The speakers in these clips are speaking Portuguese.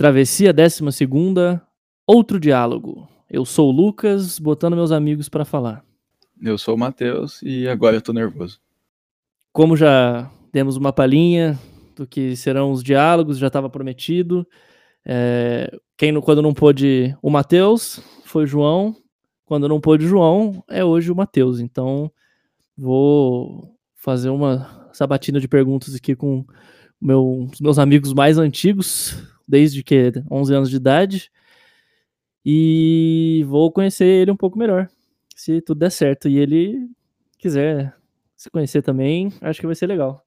Travessia 12, outro diálogo. Eu sou o Lucas, botando meus amigos para falar. Eu sou o Matheus e agora eu tô nervoso. Como já demos uma palhinha do que serão os diálogos, já estava prometido. É, quem quando não pôde o Matheus foi o João, quando não pôde o João é hoje o Matheus. Então vou fazer uma sabatina de perguntas aqui com meu, os meus amigos mais antigos, desde que 11 anos de idade, e vou conhecer ele um pouco melhor, se tudo der certo. E ele quiser se conhecer também, acho que vai ser legal.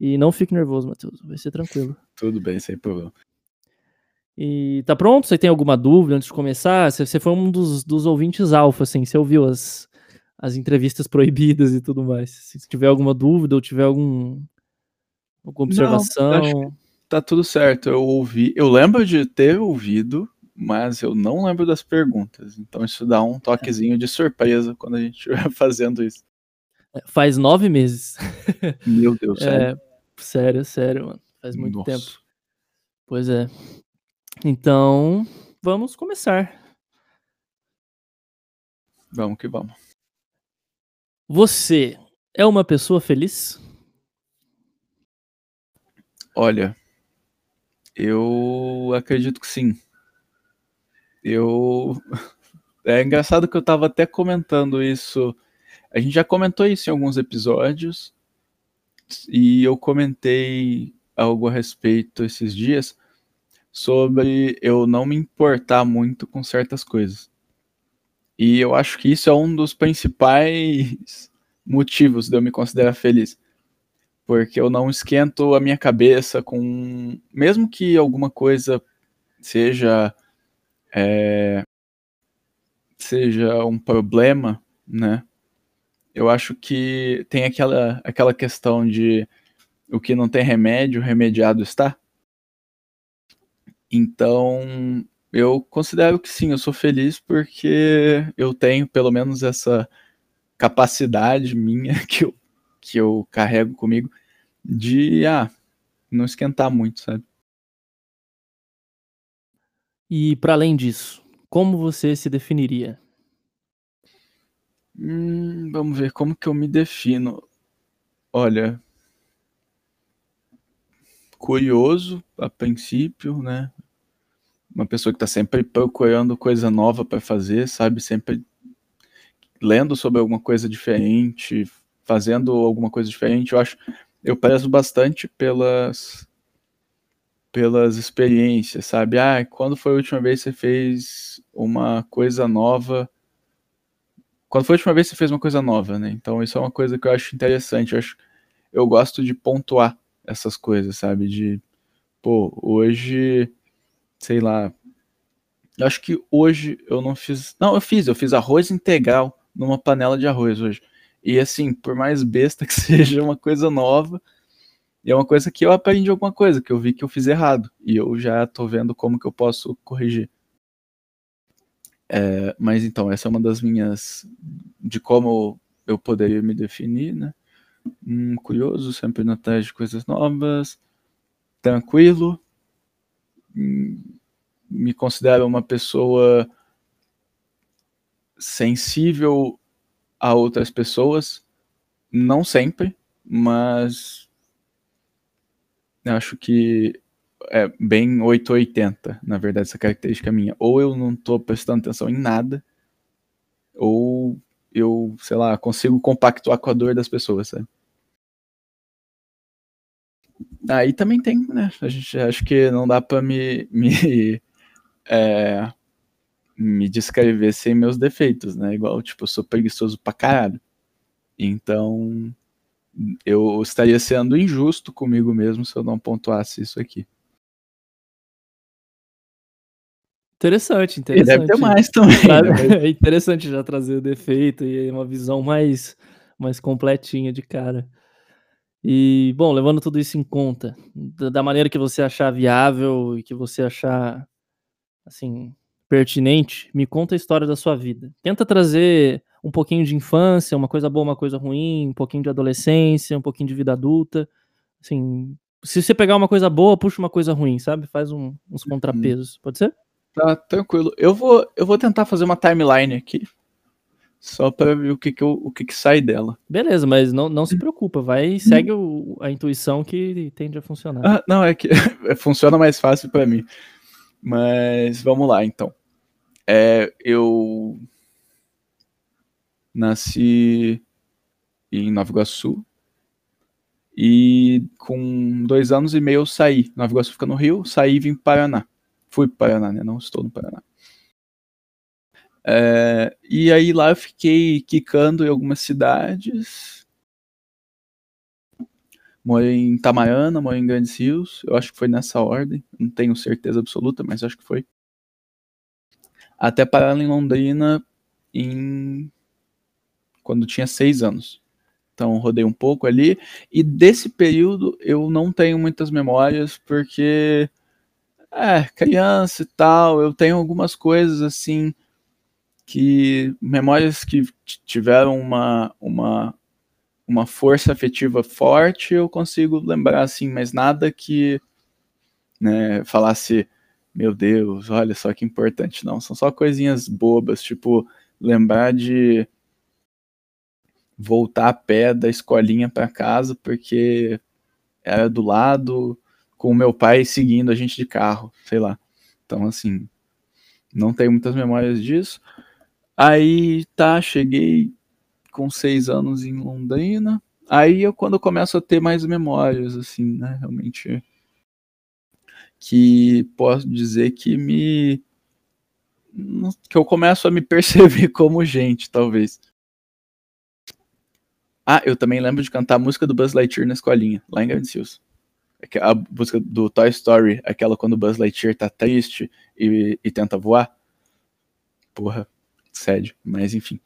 E não fique nervoso, Matheus, vai ser tranquilo. Tudo bem, sem problema. E tá pronto? Você tem alguma dúvida antes de começar? Você foi um dos, dos ouvintes alfa, assim, você ouviu as, as entrevistas proibidas e tudo mais. Se tiver alguma dúvida ou tiver algum, alguma observação. Não, tá tudo certo. Eu ouvi, eu lembro de ter ouvido, mas eu não lembro das perguntas. Então isso dá um toquezinho de surpresa quando a gente estiver fazendo isso. É, faz nove meses. Meu Deus, sério. É, sério, sério, mano. Faz muito Nossa. tempo. Pois é. Então, vamos começar. Vamos que vamos. Você é uma pessoa feliz? Olha, eu acredito que sim. Eu. É engraçado que eu estava até comentando isso. A gente já comentou isso em alguns episódios. E eu comentei algo a respeito esses dias sobre eu não me importar muito com certas coisas. E eu acho que isso é um dos principais motivos de eu me considerar feliz. Porque eu não esquento a minha cabeça com. Mesmo que alguma coisa seja. É, seja um problema, né? Eu acho que tem aquela, aquela questão de o que não tem remédio, remediado está. Então, eu considero que sim, eu sou feliz porque eu tenho pelo menos essa capacidade minha que eu, que eu carrego comigo de ah, não esquentar muito, sabe? E para além disso, como você se definiria? Hum, vamos ver como que eu me defino. Olha, curioso a princípio, né? uma pessoa que está sempre procurando coisa nova para fazer, sabe? Sempre lendo sobre alguma coisa diferente, fazendo alguma coisa diferente. Eu acho, eu prezo bastante pelas pelas experiências, sabe? Ah, quando foi a última vez que você fez uma coisa nova? Quando foi a última vez que você fez uma coisa nova, né? Então isso é uma coisa que eu acho interessante. Eu acho, eu gosto de pontuar essas coisas, sabe? De pô, hoje sei lá. Eu acho que hoje eu não fiz. Não, eu fiz, eu fiz arroz integral numa panela de arroz hoje. E assim, por mais besta que seja uma coisa nova, é uma coisa que eu aprendi alguma coisa, que eu vi que eu fiz errado. E eu já tô vendo como que eu posso corrigir. É, mas então, essa é uma das minhas. de como eu poderia me definir, né? Hum, curioso, sempre indo atrás de coisas novas, tranquilo, me considero uma pessoa sensível a outras pessoas, não sempre, mas acho que é bem 880, na verdade, essa característica minha. Ou eu não estou prestando atenção em nada, ou eu, sei lá, consigo compactuar com a dor das pessoas, sabe? Aí também tem, né? A gente acho que não dá para me, me, é, me descrever sem meus defeitos, né? Igual, tipo, eu sou preguiçoso pra caralho. Então, eu estaria sendo injusto comigo mesmo se eu não pontuasse isso aqui. Interessante, interessante. E deve ter mais também. Né? É interessante já trazer o defeito e uma visão mais, mais completinha de cara. E, bom, levando tudo isso em conta, da maneira que você achar viável e que você achar, assim, pertinente, me conta a história da sua vida. Tenta trazer um pouquinho de infância, uma coisa boa, uma coisa ruim, um pouquinho de adolescência, um pouquinho de vida adulta. Assim, se você pegar uma coisa boa, puxa uma coisa ruim, sabe? Faz um, uns Uhum. contrapesos. Pode ser? Tá tranquilo. Eu vou, eu vou tentar fazer uma timeline aqui. Só pra ver o que que, eu- o que, que sai dela. Beleza, mas não, não se preocupa, vai segue o- a intuição que tende a funcionar. Ah, não, é que funciona mais fácil pra mim. Mas vamos lá, então. É, eu nasci em Nova Iguaçu e com dois anos e meio eu saí. Nova Iguaçu fica no Rio, saí e vim para Paraná. Fui para Paraná, né? Não estou no Paraná. É, e aí lá eu fiquei quicando em algumas cidades. Morei em Itamaiana, morei em Grandes Rios. Eu acho que foi nessa ordem. Não tenho certeza absoluta, mas acho que foi. Até parar em Londrina em quando tinha seis anos. Então rodei um pouco ali. E desse período eu não tenho muitas memórias, porque é, criança e tal, eu tenho algumas coisas assim que memórias que tiveram uma, uma, uma força afetiva forte, eu consigo lembrar assim, mas nada que né, falasse, meu Deus, olha só que importante, não. São só coisinhas bobas, tipo lembrar de voltar a pé da escolinha para casa porque era do lado com o meu pai seguindo a gente de carro, sei lá. Então assim, não tenho muitas memórias disso. Aí tá, cheguei com seis anos em Londrina. Aí eu quando eu começo a ter mais memórias, assim, né? Realmente. Que posso dizer que me. que eu começo a me perceber como gente, talvez. Ah, eu também lembro de cantar a música do Buzz Lightyear na escolinha, lá em. Aque- A música do Toy Story, aquela quando o Buzz Lightyear tá triste e, e tenta voar. Porra, sério, mas enfim.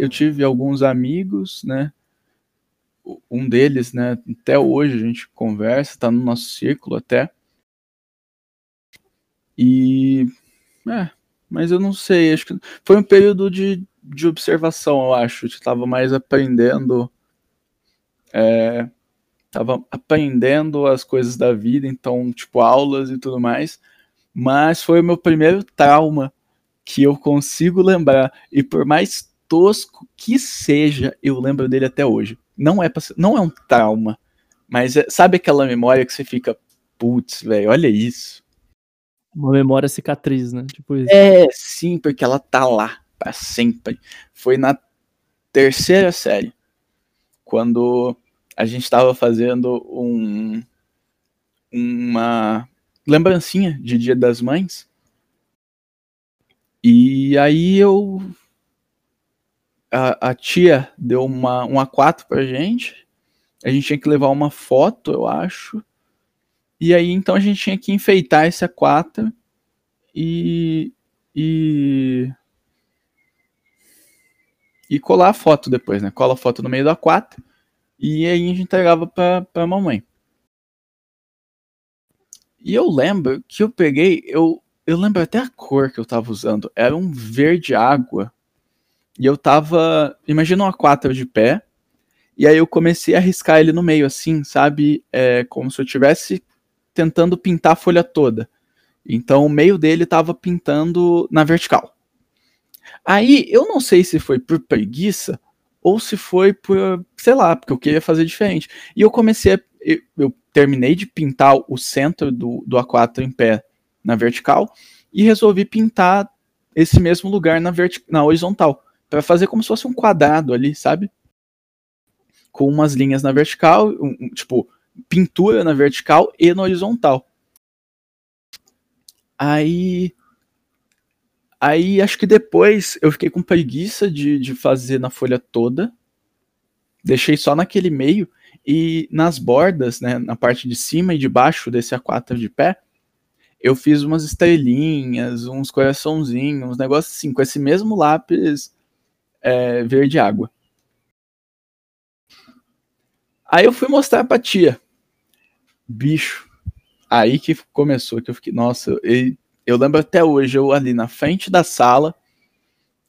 Eu tive alguns amigos, né? Um deles, né? Até hoje a gente conversa, tá no nosso círculo até. E. É, mas eu não sei, acho que foi um período de, de observação, eu acho. Eu tava mais aprendendo. É, tava aprendendo as coisas da vida, então, tipo, aulas e tudo mais. Mas foi o meu primeiro trauma que eu consigo lembrar. E por mais tosco que seja, eu lembro dele até hoje. Não é, pra não é um trauma, mas é- sabe aquela memória que você fica, putz, velho, olha isso. Uma memória cicatriz, né? Tipo isso. É, sim, porque ela tá lá pra sempre. Foi na terceira série, quando a gente tava fazendo um uma lembrancinha de Dia das Mães. E aí eu a, a tia deu uma, um A4 pra gente. A gente tinha que levar uma foto, eu acho. E aí então a gente tinha que enfeitar esse A4 e. e. e colar a foto depois, né? Cola a foto no meio do A4 e aí a gente entregava pra, pra mamãe. E eu lembro que eu peguei, eu, eu lembro até a cor que eu tava usando, era um verde água. E eu tava, imagina um A4 de pé, e aí eu comecei a riscar ele no meio, assim, sabe? É, como se eu tivesse tentando pintar a folha toda. Então o meio dele tava pintando na vertical. Aí eu não sei se foi por preguiça ou se foi por, sei lá, porque eu queria fazer diferente. E eu comecei a, eu, eu terminei de pintar o centro do, do A4 em pé na vertical e resolvi pintar esse mesmo lugar na, na horizontal, para fazer como se fosse um quadrado ali, sabe? Com umas linhas na vertical, um, um, tipo, pintura na vertical e na horizontal. Aí. Aí acho que depois eu fiquei com preguiça de, de fazer na folha toda. Deixei só naquele meio. E nas bordas, né, na parte de cima e de baixo desse A4 de pé, eu fiz umas estrelinhas, uns coraçãozinhos, uns negócios assim, com esse mesmo lápis é, verde água. Aí eu fui mostrar pra tia. Bicho, aí que começou, que eu fiquei, nossa, eu, eu lembro até hoje, eu ali na frente da sala,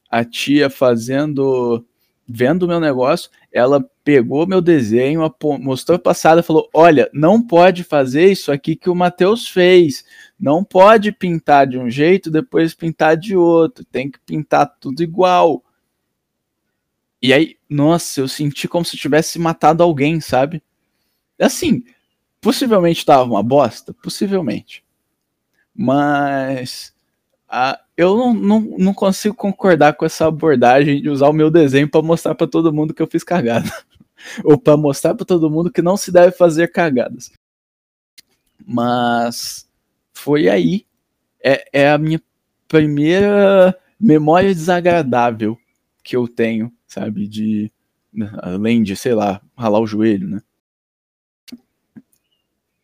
a tia fazendo, vendo o meu negócio, ela pegou meu desenho, mostrou passada e falou: Olha, não pode fazer isso aqui que o Matheus fez. Não pode pintar de um jeito, depois pintar de outro. Tem que pintar tudo igual. E aí, nossa, eu senti como se tivesse matado alguém, sabe? Assim, possivelmente tava uma bosta, possivelmente. Mas eu não, não, não consigo concordar com essa abordagem de usar o meu desenho para mostrar para todo mundo que eu fiz cagada. Ou para mostrar para todo mundo que não se deve fazer cagadas. Mas foi aí. É, é a minha primeira memória desagradável que eu tenho, sabe? De. Além de, sei lá, ralar o joelho, né?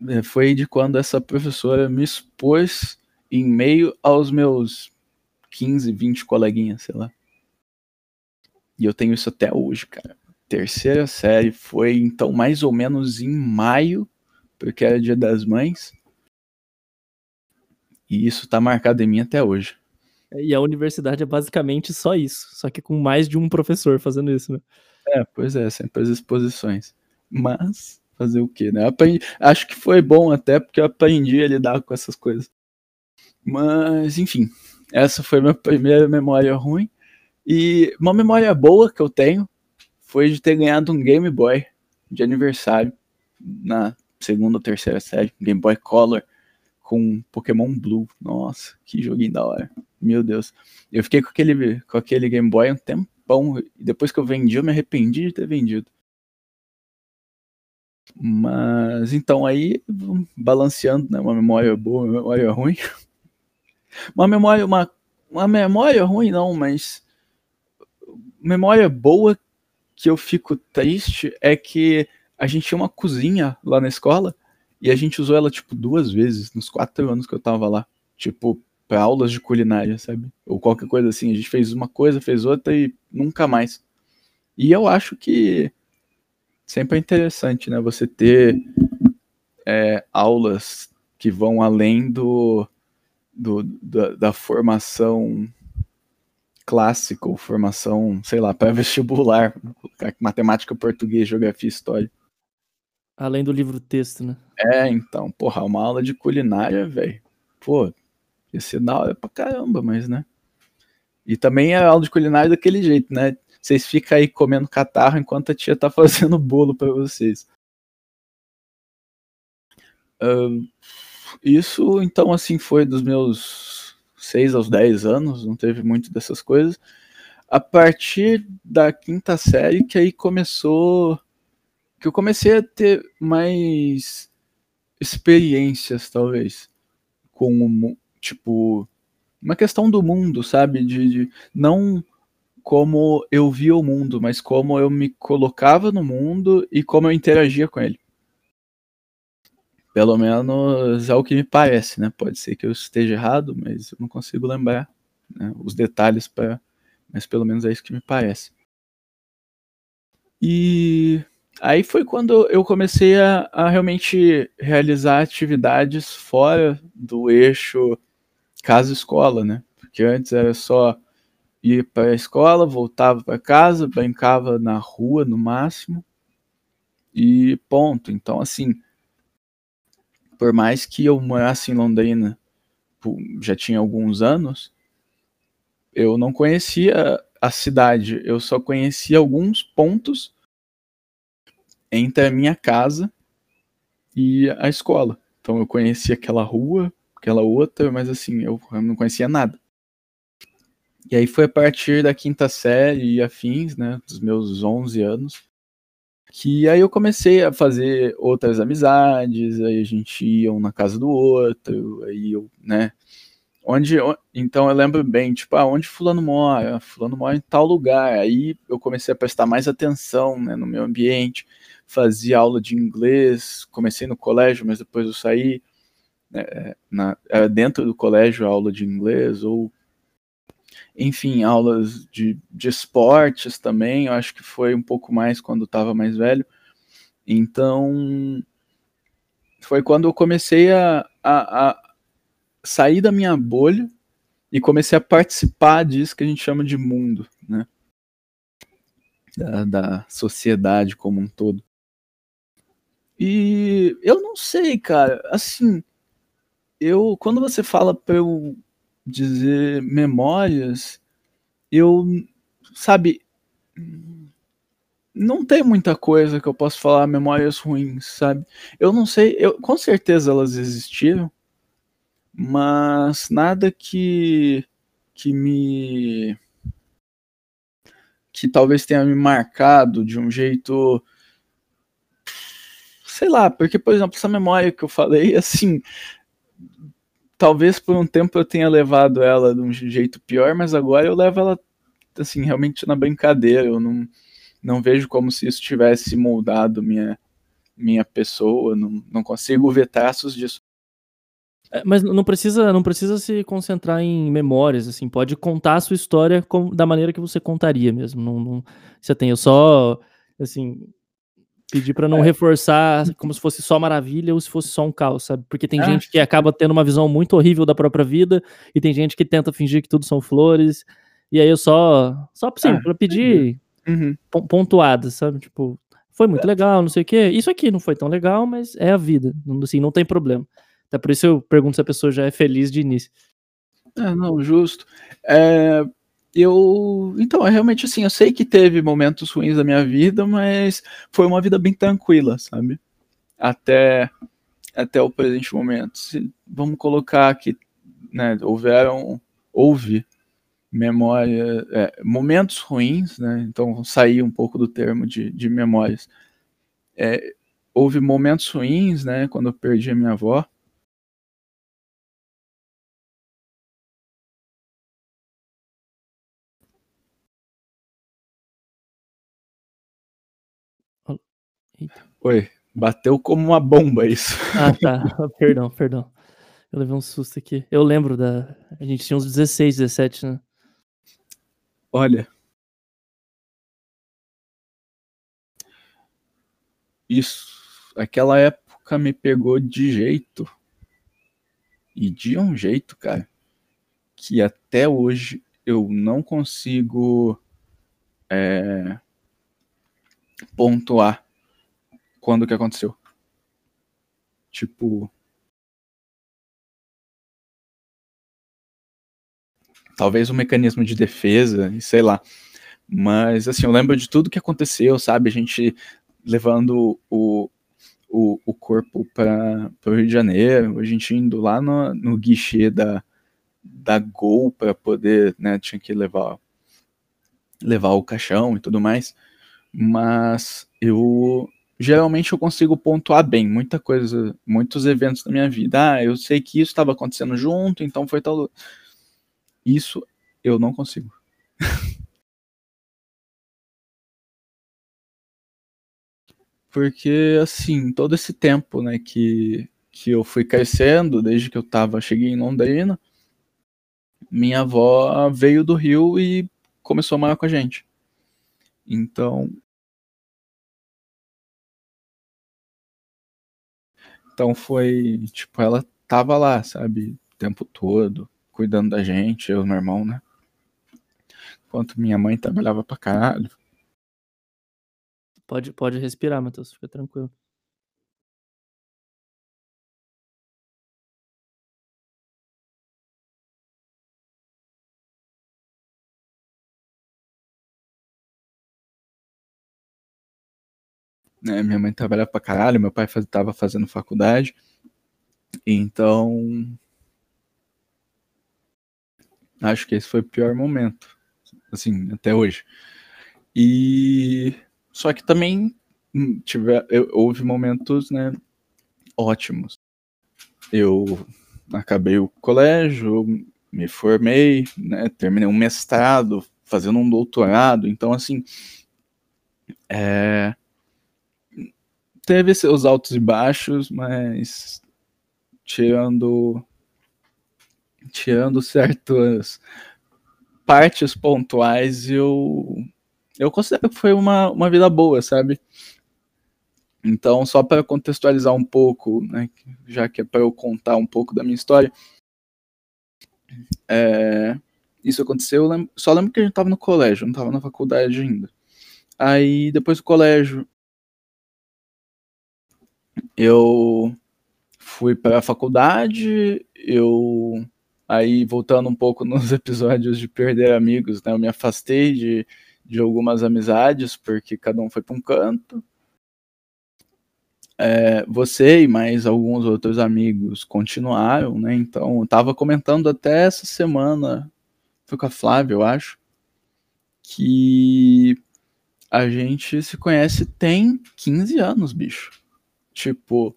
É, foi de quando essa professora me expôs em meio aos meus 15, 20 coleguinhas, sei lá. E eu tenho isso até hoje, cara. Terceira série foi então mais ou menos em maio, porque era dia das mães. E isso tá marcado em mim até hoje. E a universidade é basicamente só isso, só que com mais de um professor fazendo isso, né? É, pois é, sempre as exposições. Mas, fazer o quê, né? Aprendi, acho que foi bom até porque eu aprendi a lidar com essas coisas. Mas, enfim, essa foi minha primeira memória ruim. E uma memória boa que eu tenho foi de ter ganhado um Game Boy de aniversário na segunda ou terceira série, Game Boy Color com Pokémon Blue. Nossa, que joguinho da hora. Meu Deus. Eu fiquei com aquele, com aquele Game Boy um tempão. Depois que eu vendi, eu me arrependi de ter vendido. Mas então aí, balanceando, né? Uma memória boa, uma memória ruim. Uma memória, uma, uma memória ruim não, mas memória boa que eu fico triste é que a gente tinha uma cozinha lá na escola e a gente usou ela, tipo, duas vezes nos quatro anos que eu tava lá. Tipo, pra aulas de culinária, sabe? Ou qualquer coisa assim. A gente fez uma coisa, fez outra e nunca mais. E eu acho que sempre é interessante, né? Você ter é, aulas que vão além do, do da, da, formação clássica, ou formação, sei lá, pré-vestibular, matemática, português, geografia, história. Além do livro texto, né? É, então, porra, uma aula de culinária, velho. Pô, ia ser da hora pra caramba, mas, né? E também é aula de culinária daquele jeito, né? Vocês ficam aí comendo catarro enquanto a tia tá fazendo bolo para vocês. Uh, isso, então, assim, foi dos meus 6 aos 10 anos, não teve muito dessas coisas. A partir da quinta série, que aí começou que eu comecei a ter mais experiências, talvez, com o tipo uma questão do mundo, sabe? De, de, não como eu via o mundo, mas como eu me colocava no mundo e como eu interagia com ele. Pelo menos é o que me parece, né? Pode ser que eu esteja errado, mas eu não consigo lembrar né, os detalhes para, mas pelo menos é isso que me parece. E Aí foi quando eu comecei a, a realmente realizar atividades fora do eixo casa-escola, né? Porque antes era só ir para a escola, voltava para casa, brincava na rua no máximo e ponto. Então, assim, por mais que eu morasse em Londrina, já tinha alguns anos, eu não conhecia a cidade, eu só conhecia alguns pontos entre a minha casa e a escola. Então eu conhecia aquela rua, aquela outra, mas assim, eu não conhecia nada. E aí foi a partir da quinta série e afins, né, dos meus 11 anos, que aí eu comecei a fazer outras amizades, aí a gente ia um na casa do outro, aí eu, né, onde, então eu lembro bem, tipo, ah, onde fulano mora? Fulano mora em tal lugar. Aí eu comecei a prestar mais atenção, né, no meu ambiente, fazia aula de inglês, comecei no colégio, mas depois eu saí, né, na, era dentro do colégio aula de inglês, ou enfim, aulas de, de esportes também, eu acho que foi um pouco mais quando estava mais velho. Então, foi quando eu comecei a, a, a, sair da minha bolha e comecei a participar disso que a gente chama de mundo, né? Da, da sociedade como um todo. E eu não sei, cara, assim, eu, quando você fala para eu dizer memórias, eu, sabe, não tem muita coisa que eu possa falar memórias ruins, sabe? Eu não sei, eu com certeza elas existiram, mas nada que que me que talvez tenha me marcado de um jeito sei lá, porque por exemplo, essa memória que eu falei, assim, talvez por um tempo eu tenha levado ela de um jeito pior, mas agora eu levo ela assim realmente na brincadeira. Eu não, não vejo como se isso tivesse moldado minha minha pessoa. Não, não consigo ver traços disso. É, mas não precisa não precisa se concentrar em memórias assim. Pode contar a sua história com, da maneira que você contaria mesmo. Não, não você tem eu só assim Pedir para não é. reforçar como se fosse só maravilha ou se fosse só um caos, sabe? Porque tem ah, gente que acaba tendo uma visão muito horrível da própria vida e tem gente que tenta fingir que tudo são flores. E aí eu só, só assim, ah, para pedir uhum. pontuadas, sabe? Tipo, foi muito é. legal, não sei o quê. Isso aqui não foi tão legal, mas é a vida, assim, não tem problema. Até por isso eu pergunto se a pessoa já é feliz de início. É, não, justo. É, eu. Então, é realmente assim, eu sei que teve momentos ruins da minha vida, mas foi uma vida bem tranquila, sabe? Até, até o presente momento. Se, vamos colocar que né, houveram. Houve memória. É, momentos ruins, né? Então, sair um pouco do termo de, de memórias. É, houve momentos ruins, né? Quando eu perdi a minha avó Eita. Oi, bateu como uma bomba isso. Ah, tá. perdão, perdão. Eu levei um susto aqui. Eu lembro da. A gente tinha uns 16, 17, né? Olha. Isso. Aquela época me pegou de jeito. E de um jeito, cara, que até hoje eu não consigo é, pontuar quando que aconteceu. Tipo. Talvez um mecanismo de defesa, sei lá. Mas, assim, eu lembro de tudo que aconteceu, sabe? A gente levando o, o, o corpo para o Rio de Janeiro, a gente indo lá no, no guichê da, da Gol para poder, né? Tinha que levar, levar o caixão e tudo mais. Mas eu geralmente eu consigo pontuar bem muita coisa, muitos eventos da minha vida. Ah, eu sei que isso estava acontecendo junto, então foi tal. Isso eu não consigo. Porque, assim, todo esse tempo, né, que, que eu fui crescendo, desde que eu tava, cheguei em Londrina, minha avó veio do Rio e começou a morar com a gente. Então, Então foi, tipo, ela tava lá, sabe, o tempo todo, cuidando da gente, eu e meu irmão, né? Enquanto minha mãe trabalhava pra caralho. Pode, pode respirar, Matheus, fica tranquilo. Né? Minha mãe trabalhava pra caralho, meu pai faz, tava fazendo faculdade. Então. Acho que esse foi o pior momento, assim, até hoje. E só que também hum, eu, houve momentos, né, ótimos. Eu acabei o colégio, me formei, né, terminei um mestrado, fazendo um doutorado, então assim, é, teve seus altos e baixos, mas tirando tirando certas partes pontuais, eu eu considero que foi uma, uma vida boa, sabe? Então, só para contextualizar um pouco, né, já que é para eu contar um pouco da minha história, é, isso aconteceu, eu lembro, só lembro que a gente estava no colégio, não estava na faculdade ainda. Aí, depois do colégio, eu fui para a faculdade, eu aí voltando um pouco nos episódios de perder amigos, né, eu me afastei de, de algumas amizades porque cada um foi para um canto. É, você e mais alguns outros amigos continuaram, né? Então, eu tava comentando até essa semana, foi com a Flávia, eu acho, que a gente se conhece tem 15 anos, bicho. Tipo,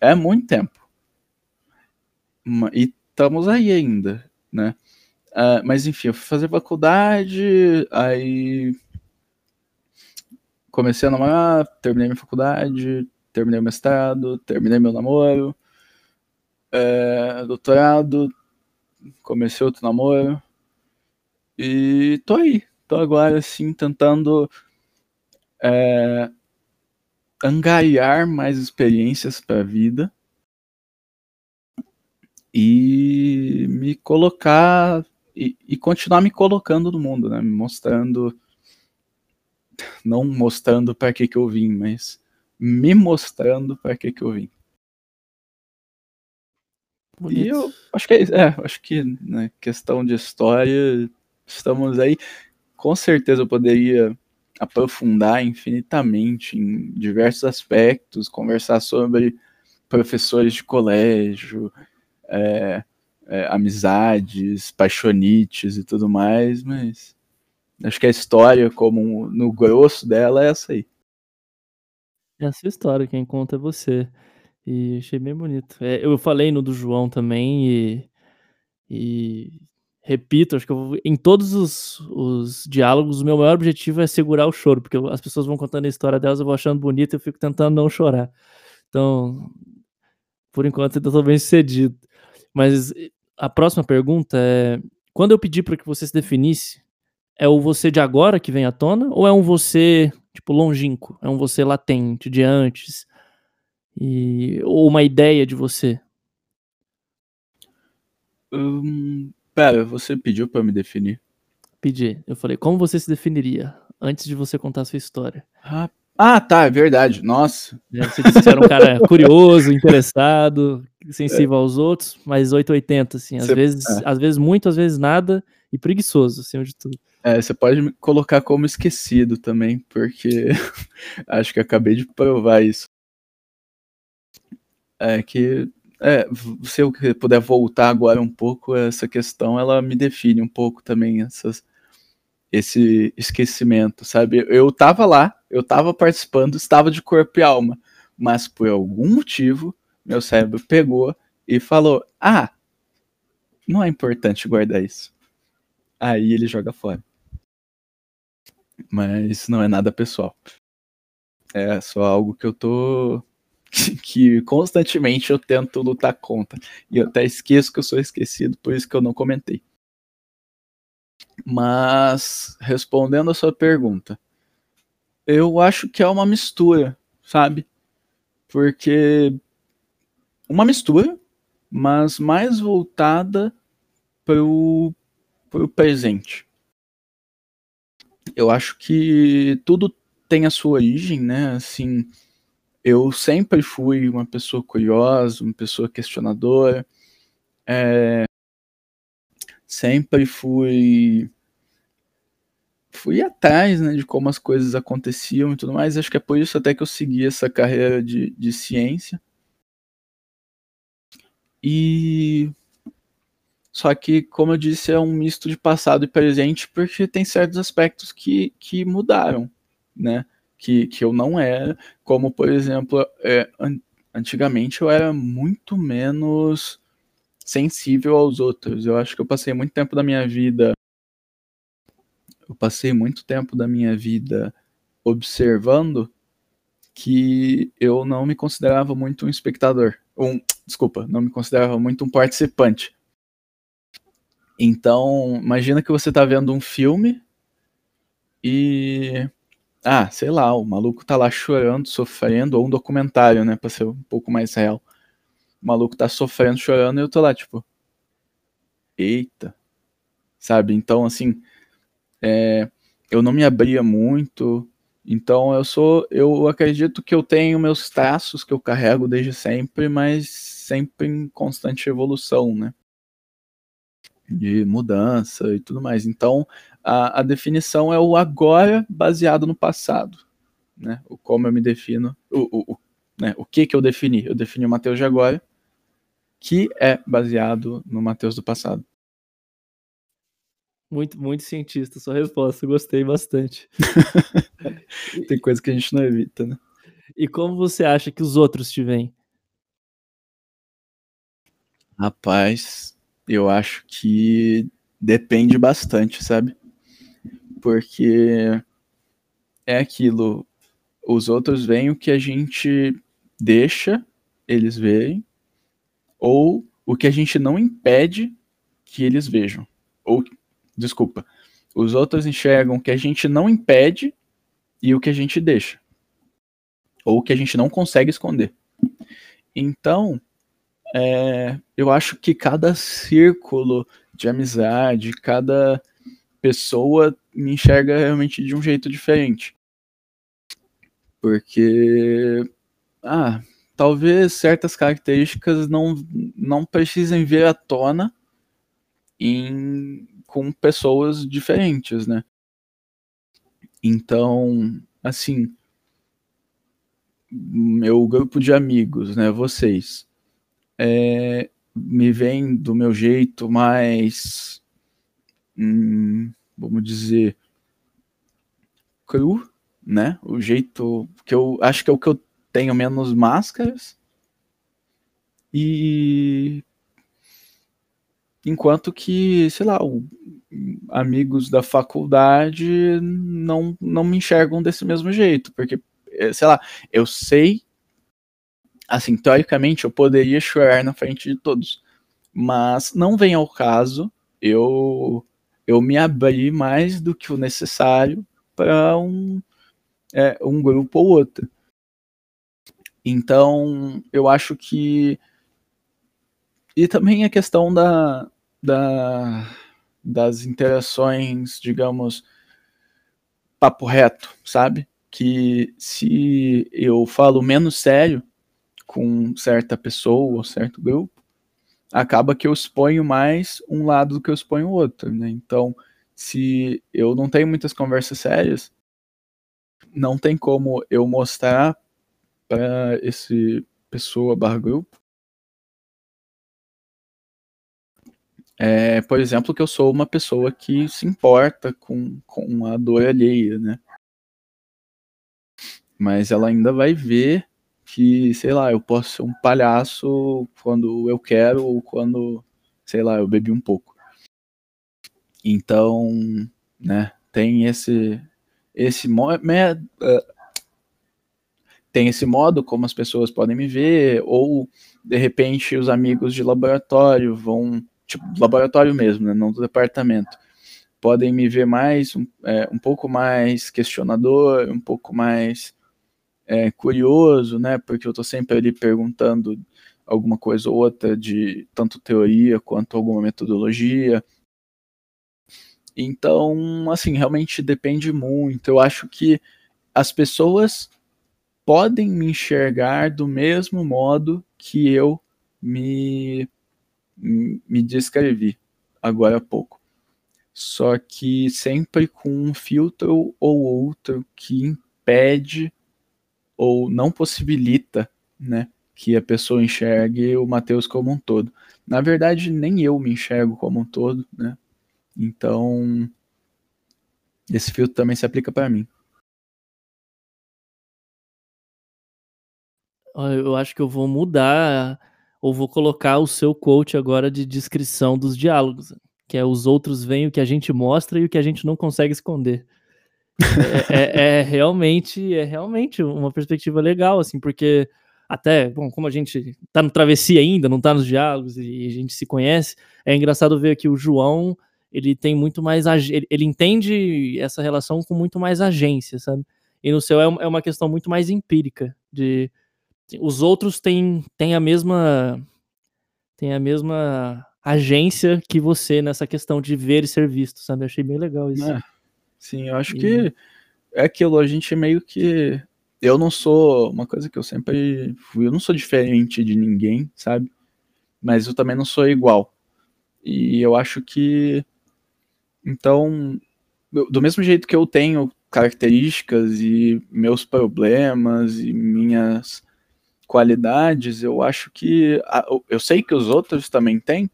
é muito tempo. E estamos aí ainda, né? Uh, mas enfim, eu fui fazer faculdade, aí comecei a namorar, terminei minha faculdade, terminei o mestrado, terminei meu namoro, é, doutorado, comecei outro namoro e tô aí, tô agora assim tentando é, angariar mais experiências para a vida e me colocar e, e, continuar me colocando no mundo, né? Me mostrando, não mostrando para que que eu vim, mas me mostrando para que que eu vim. Bonito. E eu acho que é, é acho que na né, questão de história estamos aí. Com certeza eu poderia aprofundar infinitamente em diversos aspectos, conversar sobre professores de colégio, é, é, amizades, paixonites e tudo mais, mas acho que a história, como no grosso dela, é essa aí. É a sua história, quem conta é você. E achei bem bonito. É, eu falei no do João também e, e repito, acho que eu, em todos os, os diálogos, o meu maior objetivo é segurar o choro, porque as pessoas vão contando a história delas, eu vou achando bonito e eu fico tentando não chorar. Então, por enquanto, eu estou bem sucedido. Mas a próxima pergunta é: quando eu pedi para que você se definisse, é o você de agora que vem à tona ou é um você tipo longínquo, é um você latente de antes e ou uma ideia de você? Hum, pera, você pediu para me definir? Pedi. Eu falei, como você se definiria antes de você contar a sua história? Ah, ah tá, é verdade. Nossa. É, você disse que era um cara curioso, interessado, sensível é. aos outros, mas 880, assim. Às, você, vezes, é. às vezes muito, às vezes nada, e preguiçoso, acima de tudo. É, você pode me colocar como esquecido também, porque acho que acabei de provar isso. É que é, se eu puder voltar agora um pouco, essa questão ela me define um pouco também essas, esse esquecimento, sabe? Eu tava lá, eu tava participando, estava de corpo e alma, mas por algum motivo meu cérebro pegou e falou: Ah, não é importante guardar isso. Aí ele joga fora. Mas não é nada pessoal. É só algo que eu tô. que constantemente eu tento lutar contra. E eu até esqueço que eu sou esquecido, por isso que eu não comentei. Mas, respondendo a sua pergunta, eu acho que é uma mistura, sabe? Porque. Uma mistura, mas mais voltada para o presente eu acho que tudo tem a sua origem, né? Assim, eu sempre fui uma pessoa curiosa, uma pessoa questionadora, é, sempre fui fui atrás né, de como as coisas aconteciam e tudo mais. Acho que é por isso até que eu segui essa carreira de, de ciência. E Só que, como eu disse, é um misto de passado e presente, porque tem certos aspectos que, que mudaram, né? Que, que eu não era, como por exemplo, é, an antigamente eu era muito menos sensível aos outros. Eu acho que eu passei muito tempo da minha vida. Eu passei muito tempo da minha vida observando que eu não me considerava muito um espectador. Um, desculpa, não me considerava muito um participante. Então, imagina que você está vendo um filme e. Ah, sei lá, o maluco tá lá chorando, sofrendo, ou um documentário, né, pra ser um pouco mais real. O maluco tá sofrendo, chorando, e eu tô lá, tipo. Eita. Sabe? Então, assim. É, eu não me abria muito. Então, eu sou. Eu acredito que eu tenho meus traços que eu carrego desde sempre, mas sempre em constante evolução, né? de mudança e tudo mais. Então, a, a, definição é o agora baseado no passado, né? O como eu me defino, o, o, o, né? o que que eu defini? Eu defini o Mateus de agora, que é baseado no Mateus do passado. Muito, muito cientista sua resposta, gostei bastante. Tem coisa que a gente não evita, né? E como você acha que os outros te veem? Rapaz, eu acho que depende bastante, sabe? Porque é aquilo, os outros veem o que a gente deixa eles verem, ou o que a gente não impede que eles vejam. Ou, desculpa, os outros enxergam o que a gente não impede e o que a gente deixa. Ou o que a gente não consegue esconder. Então, é, eu acho que cada círculo de amizade, cada pessoa me enxerga realmente de um jeito diferente. Porque, ah, talvez certas características não, não precisem vir à tona em, com pessoas diferentes, né? Então, assim, meu grupo de amigos, né, vocês, é, me vem do meu jeito mais, hum, vamos dizer, cru, né? O jeito que eu acho que é o que eu tenho menos máscaras. E enquanto que, sei lá, o, amigos da faculdade não, não me enxergam desse mesmo jeito, porque, é, sei lá, eu sei assim, teoricamente eu poderia chorar na frente de todos, mas não vem ao caso eu eu me abri mais do que o necessário para um é, um grupo ou outro. Então, eu acho que e também a questão da, da das interações, digamos, papo reto, sabe? Que se eu falo menos sério, com certa pessoa ou certo grupo, acaba que eu exponho mais um lado do que eu exponho o outro, né? Então, se eu não tenho muitas conversas sérias, não tem como eu mostrar para esse pessoa barra grupo é, por exemplo, que eu sou uma pessoa que se importa com, com a dor alheia, né? Mas ela ainda vai ver que, sei lá, eu posso ser um palhaço quando eu quero ou quando, sei lá, eu bebi um pouco. Então, né, tem esse esse uh, tem esse modo como as pessoas podem me ver ou de repente os amigos de laboratório vão tipo laboratório mesmo, né, não do departamento podem me ver mais um, é, um pouco mais questionador, um pouco mais é, curioso, né? Porque eu estou sempre ali perguntando alguma coisa ou outra de tanto teoria quanto alguma metodologia. Então, assim, realmente depende muito. Eu acho que as pessoas podem me enxergar do mesmo modo que eu me, me descrevi agora há pouco. Só que sempre com um filtro ou outro que impede ou não possibilita, né, que a pessoa enxergue o Mateus como um todo. na verdade, nem eu me enxergo como um todo, né? Então, esse filtro também se aplica para mim. Eu acho que eu vou mudar ou vou colocar o seu coach agora de descrição dos diálogos, que é os outros veem o que a gente mostra e o que a gente não consegue esconder. É, é, é, realmente é realmente uma perspectiva legal, assim, porque até, bom, como a gente tá no travessia ainda, não tá nos diálogos e a gente se conhece, é engraçado ver que o João, ele tem muito mais, ele, ele entende essa relação com muito mais agência, sabe? E no seu é, é uma questão muito mais empírica, de os outros têm, têm a mesma tem a mesma agência que você nessa questão de ver e ser visto, sabe? Achei bem legal isso. É, sim, eu acho e... que é aquilo, a gente meio que eu não sou. Uma coisa que eu sempre fui, eu não sou diferente de ninguém, sabe? Mas eu também não sou igual. E eu acho que. Então, do mesmo jeito que eu tenho características e meus problemas e minhas qualidades, eu acho que. Eu sei que os outros também têm.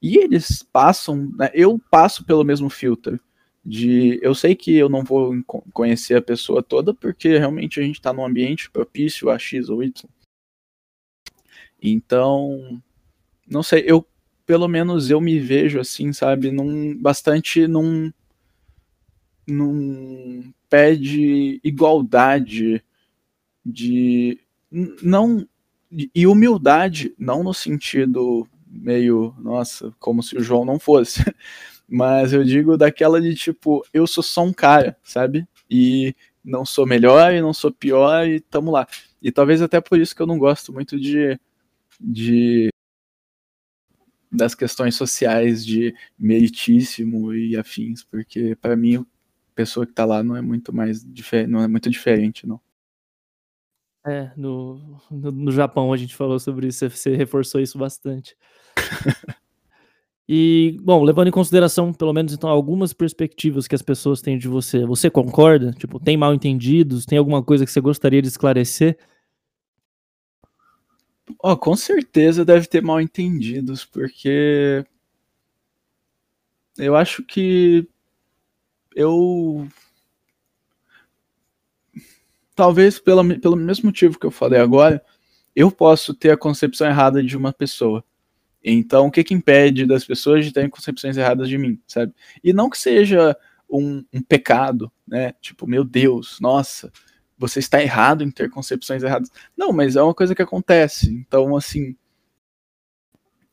E eles passam. Né? Eu passo pelo mesmo filtro de eu sei que eu não vou conhecer a pessoa toda porque realmente a gente está num ambiente propício a X ou Y. Então, não sei, eu pelo menos eu me vejo assim, sabe, num bastante num num pé de igualdade de não e humildade, não no sentido meio, nossa, como se o João não fosse, mas eu digo daquela de tipo, eu sou só um cara, sabe? E não sou melhor e não sou pior e tamo lá. E talvez até por isso que eu não gosto muito de, de das questões sociais de meritíssimo e afins, porque para mim a pessoa que tá lá não é muito mais diferente, não é muito diferente, não. É, no, no, no Japão a gente falou sobre isso, você reforçou isso bastante. E, bom, levando em consideração, pelo menos, então, algumas perspectivas que as pessoas têm de você, você concorda? Tipo, tem mal entendidos? Tem alguma coisa que você gostaria de esclarecer? Oh, com certeza deve ter mal entendidos, porque eu acho que eu talvez pelo, pelo mesmo motivo que eu falei agora, eu posso ter a concepção errada de uma pessoa. Então, o que que impede das pessoas de terem concepções erradas de mim, sabe? E não que seja um, um pecado, né? Tipo, meu Deus, nossa, você está errado em ter concepções erradas. Não, mas é uma coisa que acontece. Então, assim,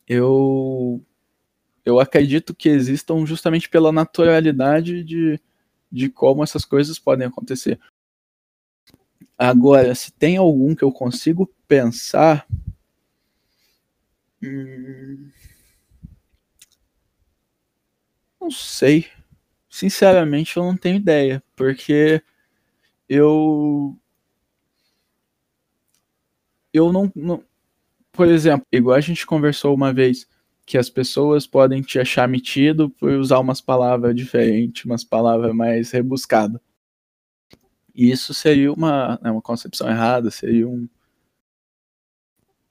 eu eu acredito que existam justamente pela naturalidade de, de como essas coisas podem acontecer. Agora, se tem algum que eu consigo pensar, Hum... Não sei. Sinceramente, eu não tenho ideia, porque eu eu não, não, por exemplo, igual a gente conversou uma vez que as pessoas podem te achar metido por usar umas palavras diferentes, umas palavras mais rebuscadas. E isso seria uma, né, uma concepção errada, seria um.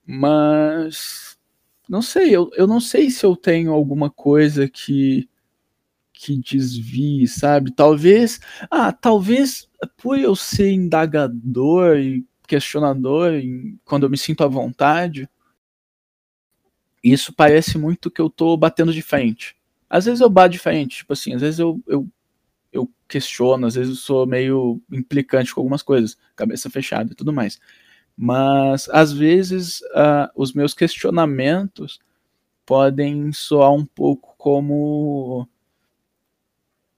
Mas não sei, eu, eu não sei se eu tenho alguma coisa que que desvie, sabe? Talvez, ah, talvez por eu ser indagador e questionador, e quando eu me sinto à vontade, isso parece muito que eu tô batendo de frente. Às vezes eu bato de frente, tipo assim, às vezes eu, eu, eu questiono, às vezes eu sou meio implicante com algumas coisas, cabeça fechada e tudo mais. Mas às vezes uh, os meus questionamentos podem soar um pouco como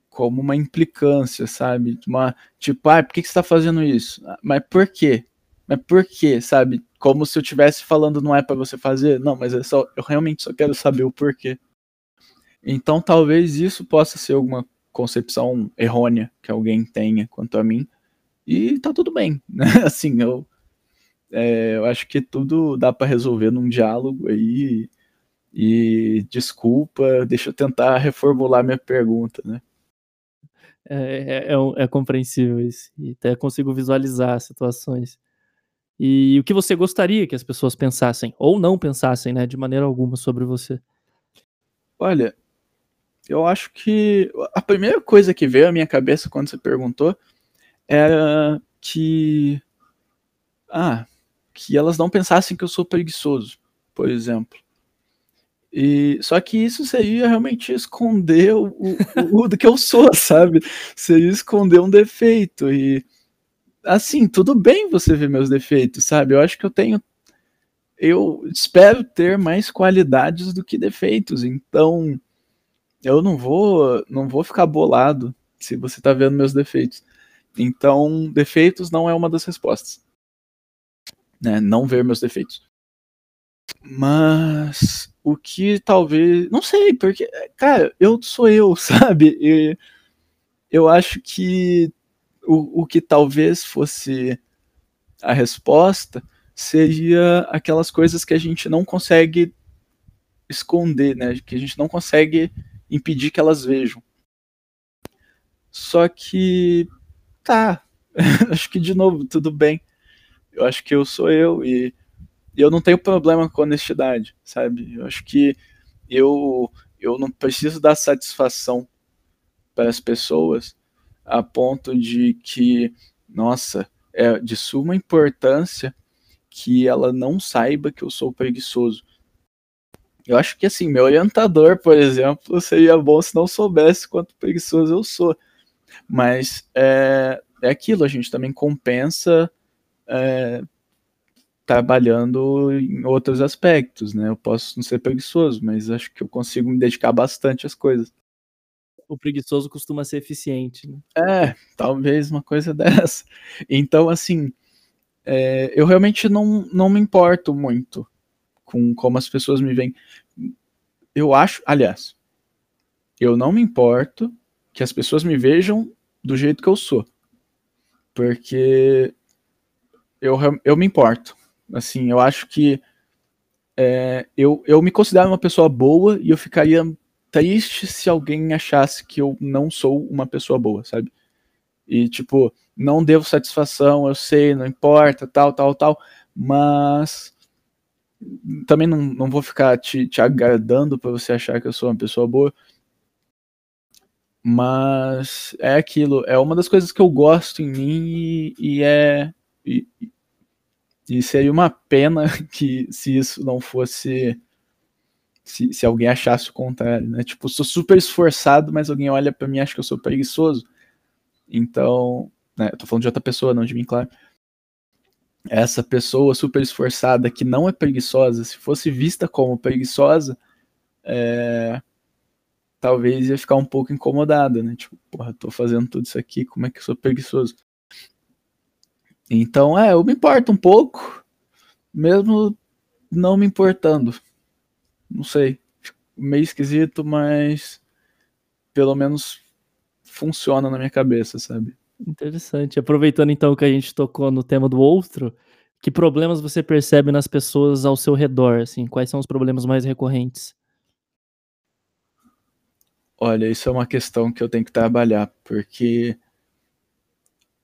como uma implicância, sabe? Uma, tipo, ah, por que, você está fazendo isso? Ah, mas por quê? Mas por quê, sabe? Como se eu estivesse falando não é para você fazer? Não, mas é só, eu realmente só quero saber o porquê. Então talvez isso possa ser alguma concepção errônea que alguém tenha quanto a mim. E tá tudo bem, né? Assim, eu é, eu acho que tudo dá para resolver num diálogo aí. E desculpa, deixa eu tentar reformular minha pergunta, né? É, é, é, é compreensível isso. E até consigo visualizar situações. E o que você gostaria que as pessoas pensassem, ou não pensassem, né, de maneira alguma sobre você? Olha, eu acho que a primeira coisa que veio à minha cabeça quando você perguntou era que. Ah, que elas não pensassem que eu sou preguiçoso, por exemplo. E, só que isso seria realmente esconder o, o, o do que eu sou, sabe? Seria esconder um defeito. E assim, tudo bem você ver meus defeitos, sabe? Eu acho que eu tenho. Eu espero ter mais qualidades do que defeitos. Então, eu não vou, não vou ficar bolado se você tá vendo meus defeitos. Então, defeitos não é uma das respostas. Né? Não ver meus defeitos. Mas o que talvez. Não sei, porque, cara, eu sou eu, sabe? E eu acho que o, o que talvez fosse a resposta seria aquelas coisas que a gente não consegue esconder, né? Que a gente não consegue impedir que elas vejam. Só que tá, acho que de novo tudo bem. Eu acho que eu sou eu e eu não tenho problema com honestidade, sabe? Eu acho que eu eu não preciso dar satisfação para as pessoas a ponto de que, nossa, é de suma importância que ela não saiba que eu sou preguiçoso. Eu acho que assim, meu orientador, por exemplo, seria bom se não soubesse quanto preguiçoso eu sou. Mas é, é aquilo, a gente também compensa é, trabalhando em outros aspectos, né? Eu posso não ser preguiçoso, mas acho que eu consigo me dedicar bastante às coisas. O preguiçoso costuma ser eficiente, né? É, talvez uma coisa dessa. Então, assim, é, eu realmente não, não me importo muito com como as pessoas me veem. Eu acho, aliás, eu não me importo que as pessoas me vejam do jeito que eu sou. Porque eu, eu me importo. Assim, eu acho que é, eu, eu me considero uma pessoa boa e eu ficaria triste se alguém achasse que eu não sou uma pessoa boa, sabe? E, tipo, não devo satisfação, eu sei, não importa, tal, tal, tal, mas também não, não vou ficar te, te agradando para você achar que eu sou uma pessoa boa. Mas é aquilo, é uma das coisas que eu gosto em mim e, e é. E, e, seria uma pena que se isso não fosse. Se, se alguém achasse o contrário, né? Tipo, sou super esforçado, mas alguém olha para mim e acha que eu sou preguiçoso. Então, né, eu tô falando de outra pessoa, não de mim, claro essa pessoa super esforçada que não é preguiçosa, se fosse vista como preguiçosa, é, talvez ia ficar um pouco incomodada, né? Tipo, porra, tô fazendo tudo isso aqui, como é que eu sou preguiçoso? Então, é, eu me importo um pouco, mesmo não me importando. Não sei, meio esquisito, mas pelo menos funciona na minha cabeça, sabe? Interessante. Aproveitando então que a gente tocou no tema do outro, que problemas você percebe nas pessoas ao seu redor? Assim, quais são os problemas mais recorrentes? Olha, isso é uma questão que eu tenho que trabalhar, porque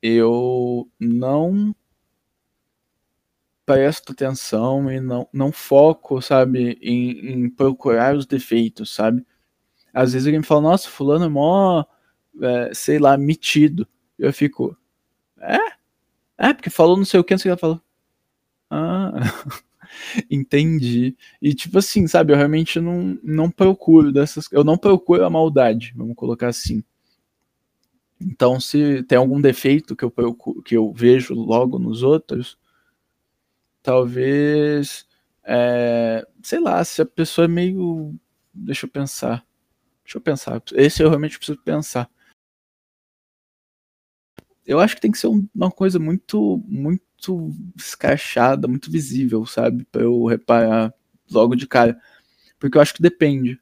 eu não presto atenção e não, não foco, sabe, em, em procurar os defeitos, sabe? Às vezes alguém me fala, nossa, fulano é mó, é, sei lá, metido. Eu fico, é? É, porque falou não sei o que, não sei o que falou. Ah, entendi. E tipo assim, sabe, eu realmente não, não procuro dessas. Eu não procuro a maldade, vamos colocar assim. Então, se tem algum defeito que eu, que eu vejo logo nos outros, talvez. É, sei lá, se a pessoa é meio. Deixa eu pensar. Deixa eu pensar. Esse eu realmente preciso pensar eu acho que tem que ser uma coisa muito, muito escrachada, muito visível, sabe? Pra eu reparar logo de cara. Porque eu acho que depende.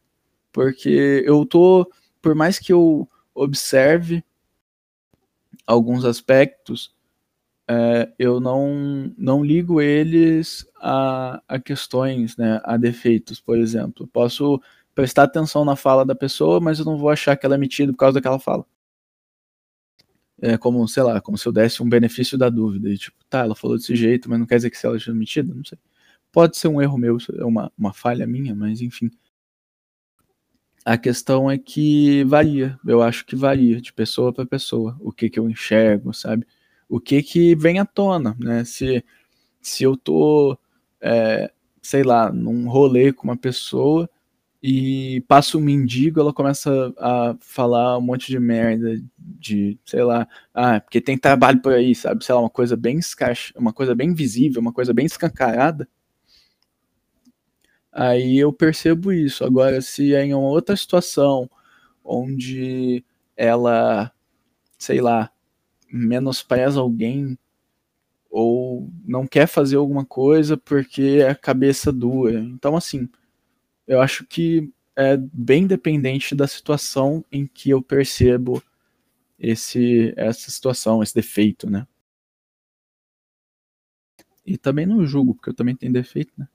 Porque eu tô, por mais que eu observe alguns aspectos, é, eu não, não ligo eles a, a questões, né, a defeitos, por exemplo. Posso prestar atenção na fala da pessoa, mas eu não vou achar que ela é metida por causa daquela fala. é como, sei lá, como se eu desse um benefício da dúvida. E tipo, tá, ela falou desse jeito, mas não quer dizer que ela esteja mentira, não sei. Pode ser um erro meu, é uma, uma falha minha, mas enfim. A questão é que varia, eu acho que varia de pessoa para pessoa, o que que eu enxergo, sabe? O que que vem à tona, né? Se, se eu tô, é, sei lá, num rolê com uma pessoa e passa um mendigo, ela começa a falar um monte de merda, de, sei lá, ah, porque tem trabalho por aí, sabe? Sei lá, uma coisa bem escaixa, uma coisa bem visível, uma coisa bem escancarada. Aí eu percebo isso. Agora, se é em uma outra situação onde ela, sei lá, menospreza alguém ou não quer fazer alguma coisa porque a cabeça dura. Então, assim, eu acho que é bem dependente da situação em que eu percebo esse essa situação, esse defeito, né? E também não julgo, porque eu também tenho defeito, né?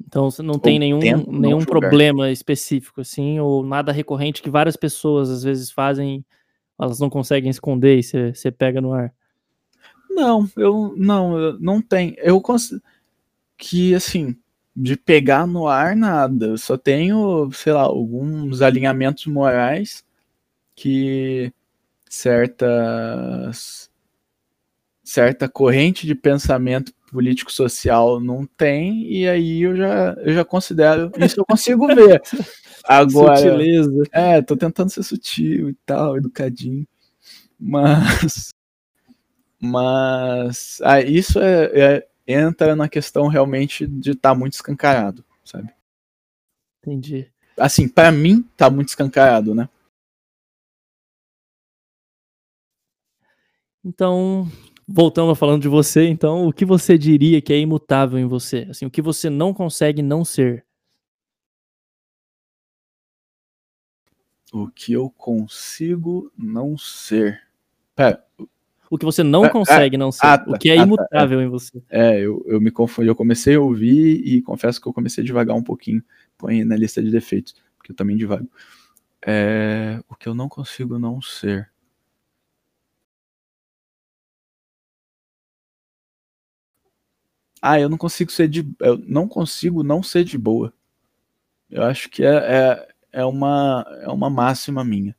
Então você não tem nenhum, nenhum problema específico, assim, ou nada recorrente que várias pessoas às vezes fazem, elas não conseguem esconder e você pega no ar. Não, eu não, eu não tem. Eu consigo que assim, de pegar no ar nada. Eu só tenho, sei lá, alguns alinhamentos morais que certas certa corrente de pensamento político-social não tem, e aí eu já, eu já considero, isso eu consigo ver. Agora, Sutileza. é, tô tentando ser sutil e tal, educadinho, mas, mas, ah, isso é, é, entra na questão realmente de estar tá muito escancarado, sabe? Entendi. Assim, para mim tá muito escancarado, né? Então, voltando a falando de você, então, o que você diria que é imutável em você? Assim, o que você não consegue não ser? O que eu consigo não ser. Pera. O que você não consegue não ser. ah, tá, o que é ah, tá, imutável em você. É, eu, eu me confundi. Eu comecei a ouvir e confesso que eu comecei a devagar um pouquinho. Põe na lista de defeitos, porque eu também devago. É, o que eu não consigo não ser. Ah, eu não consigo ser de. Eu não consigo não ser de boa. Eu acho que é, é, é, uma, é uma máxima minha.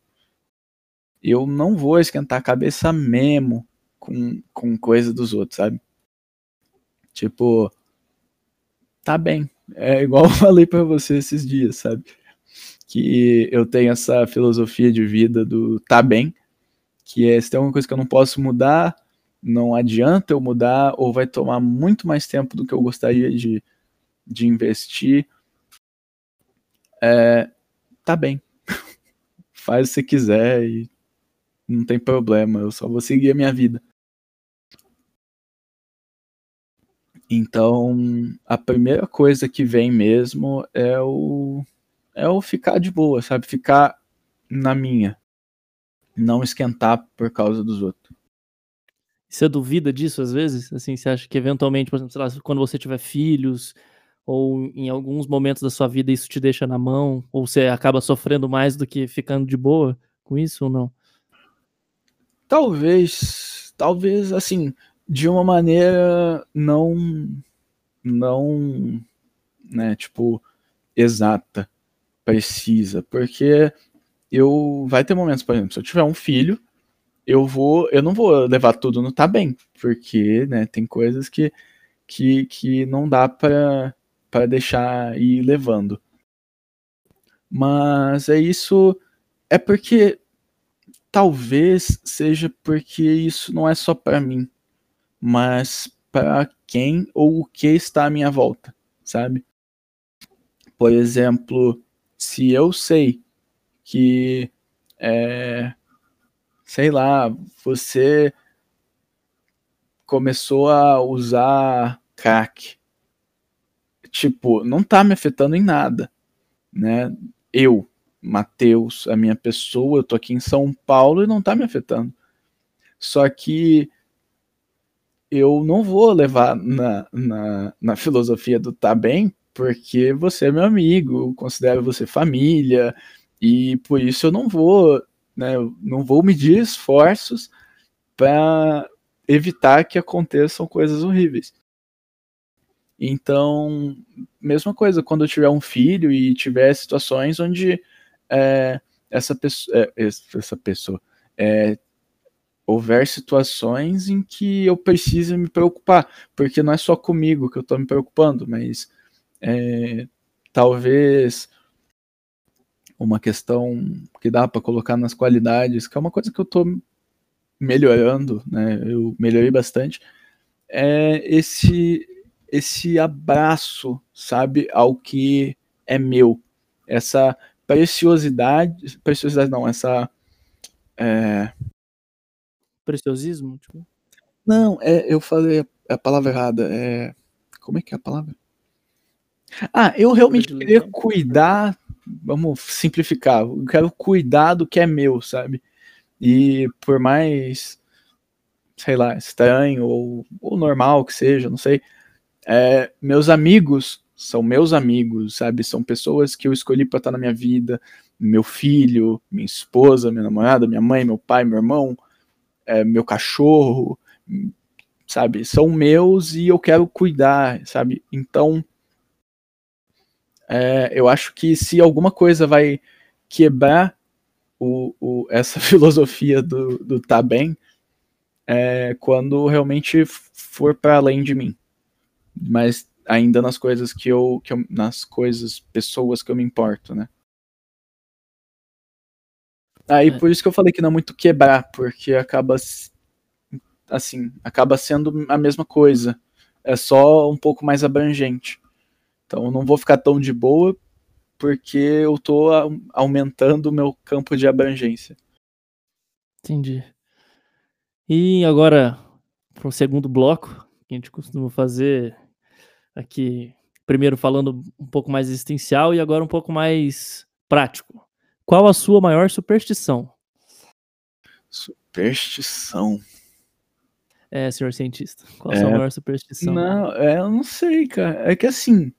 Eu não vou esquentar a cabeça mesmo com, com coisa dos outros, sabe? Tipo, tá bem. É igual eu falei para você esses dias, sabe? Que eu tenho essa filosofia de vida do tá bem, que é se tem alguma coisa que eu não posso mudar, não adianta eu mudar ou vai tomar muito mais tempo do que eu gostaria de, de investir, é, tá bem. Faz o que você quiser e não tem problema, eu só vou seguir a minha vida. Então, a primeira coisa que vem mesmo é o é o ficar de boa, sabe? Ficar na minha. Não esquentar por causa dos outros. Você duvida disso às vezes? Assim, você acha que eventualmente, por exemplo, sei lá, quando você tiver filhos, ou em alguns momentos da sua vida isso te deixa na mão, ou você acaba sofrendo mais do que ficando de boa com isso ou não? Talvez, talvez assim, de uma maneira não não, né, tipo exata, precisa, porque eu vai ter momentos, por exemplo, se eu tiver um filho, eu vou, eu não vou levar tudo no tá bem, porque, né, tem coisas que que, que não dá para para deixar ir levando. Mas é isso, é porque talvez seja porque isso não é só para mim, mas para quem ou o que está à minha volta, sabe? Por exemplo, se eu sei que é, sei lá, você começou a usar crack. Tipo, não tá me afetando em nada, né? Eu, Matheus, a minha pessoa, eu tô aqui em São Paulo e não tá me afetando. Só que eu não vou levar na, na, na filosofia do tá bem, porque você é meu amigo, eu considero você família, e por isso eu não vou né? Eu não vou medir esforços para evitar que aconteçam coisas horríveis. Então, mesma coisa, quando eu tiver um filho e tiver situações onde é, essa pessoa, é, essa pessoa é, houver situações em que eu preciso me preocupar, porque não é só comigo que eu estou me preocupando, mas é, talvez uma questão que dá para colocar nas qualidades, que é uma coisa que eu estou melhorando, né? Eu melhorei bastante. É esse esse abraço, sabe, ao que é meu, essa preciosidade, preciosidade não, essa é... preciosismo, tipo? Não, é, eu falei a palavra errada. É, como é que é a palavra? Ah, eu realmente queria cuidar. Vamos simplificar. Eu quero cuidar do que é meu, sabe? E por mais, sei lá, estranho ou, ou normal que seja, não sei, é, meus amigos são meus amigos, sabe? São pessoas que eu escolhi para estar na minha vida. Meu filho, minha esposa, minha namorada, minha mãe, meu pai, meu irmão, é, meu cachorro, sabe? São meus e eu quero cuidar, sabe? Então, é, eu acho que se alguma coisa vai quebrar o, o, essa filosofia do, do tá bem, é quando realmente for para além de mim. Mas ainda nas coisas que eu, que eu, nas coisas, pessoas que eu me importo, né? Aí é. por isso que eu falei que não é muito quebrar, porque acaba assim, acaba sendo a mesma coisa. É só um pouco mais abrangente. Então não vou ficar tão de boa porque eu tô aumentando o meu campo de abrangência. Entendi. E agora para o segundo bloco, que a gente costuma fazer aqui, primeiro falando um pouco mais existencial e agora um pouco mais prático. Qual a sua maior superstição? Superstição. É, senhor cientista. Qual a é... sua maior superstição? Não, é, eu não sei, cara. É que assim.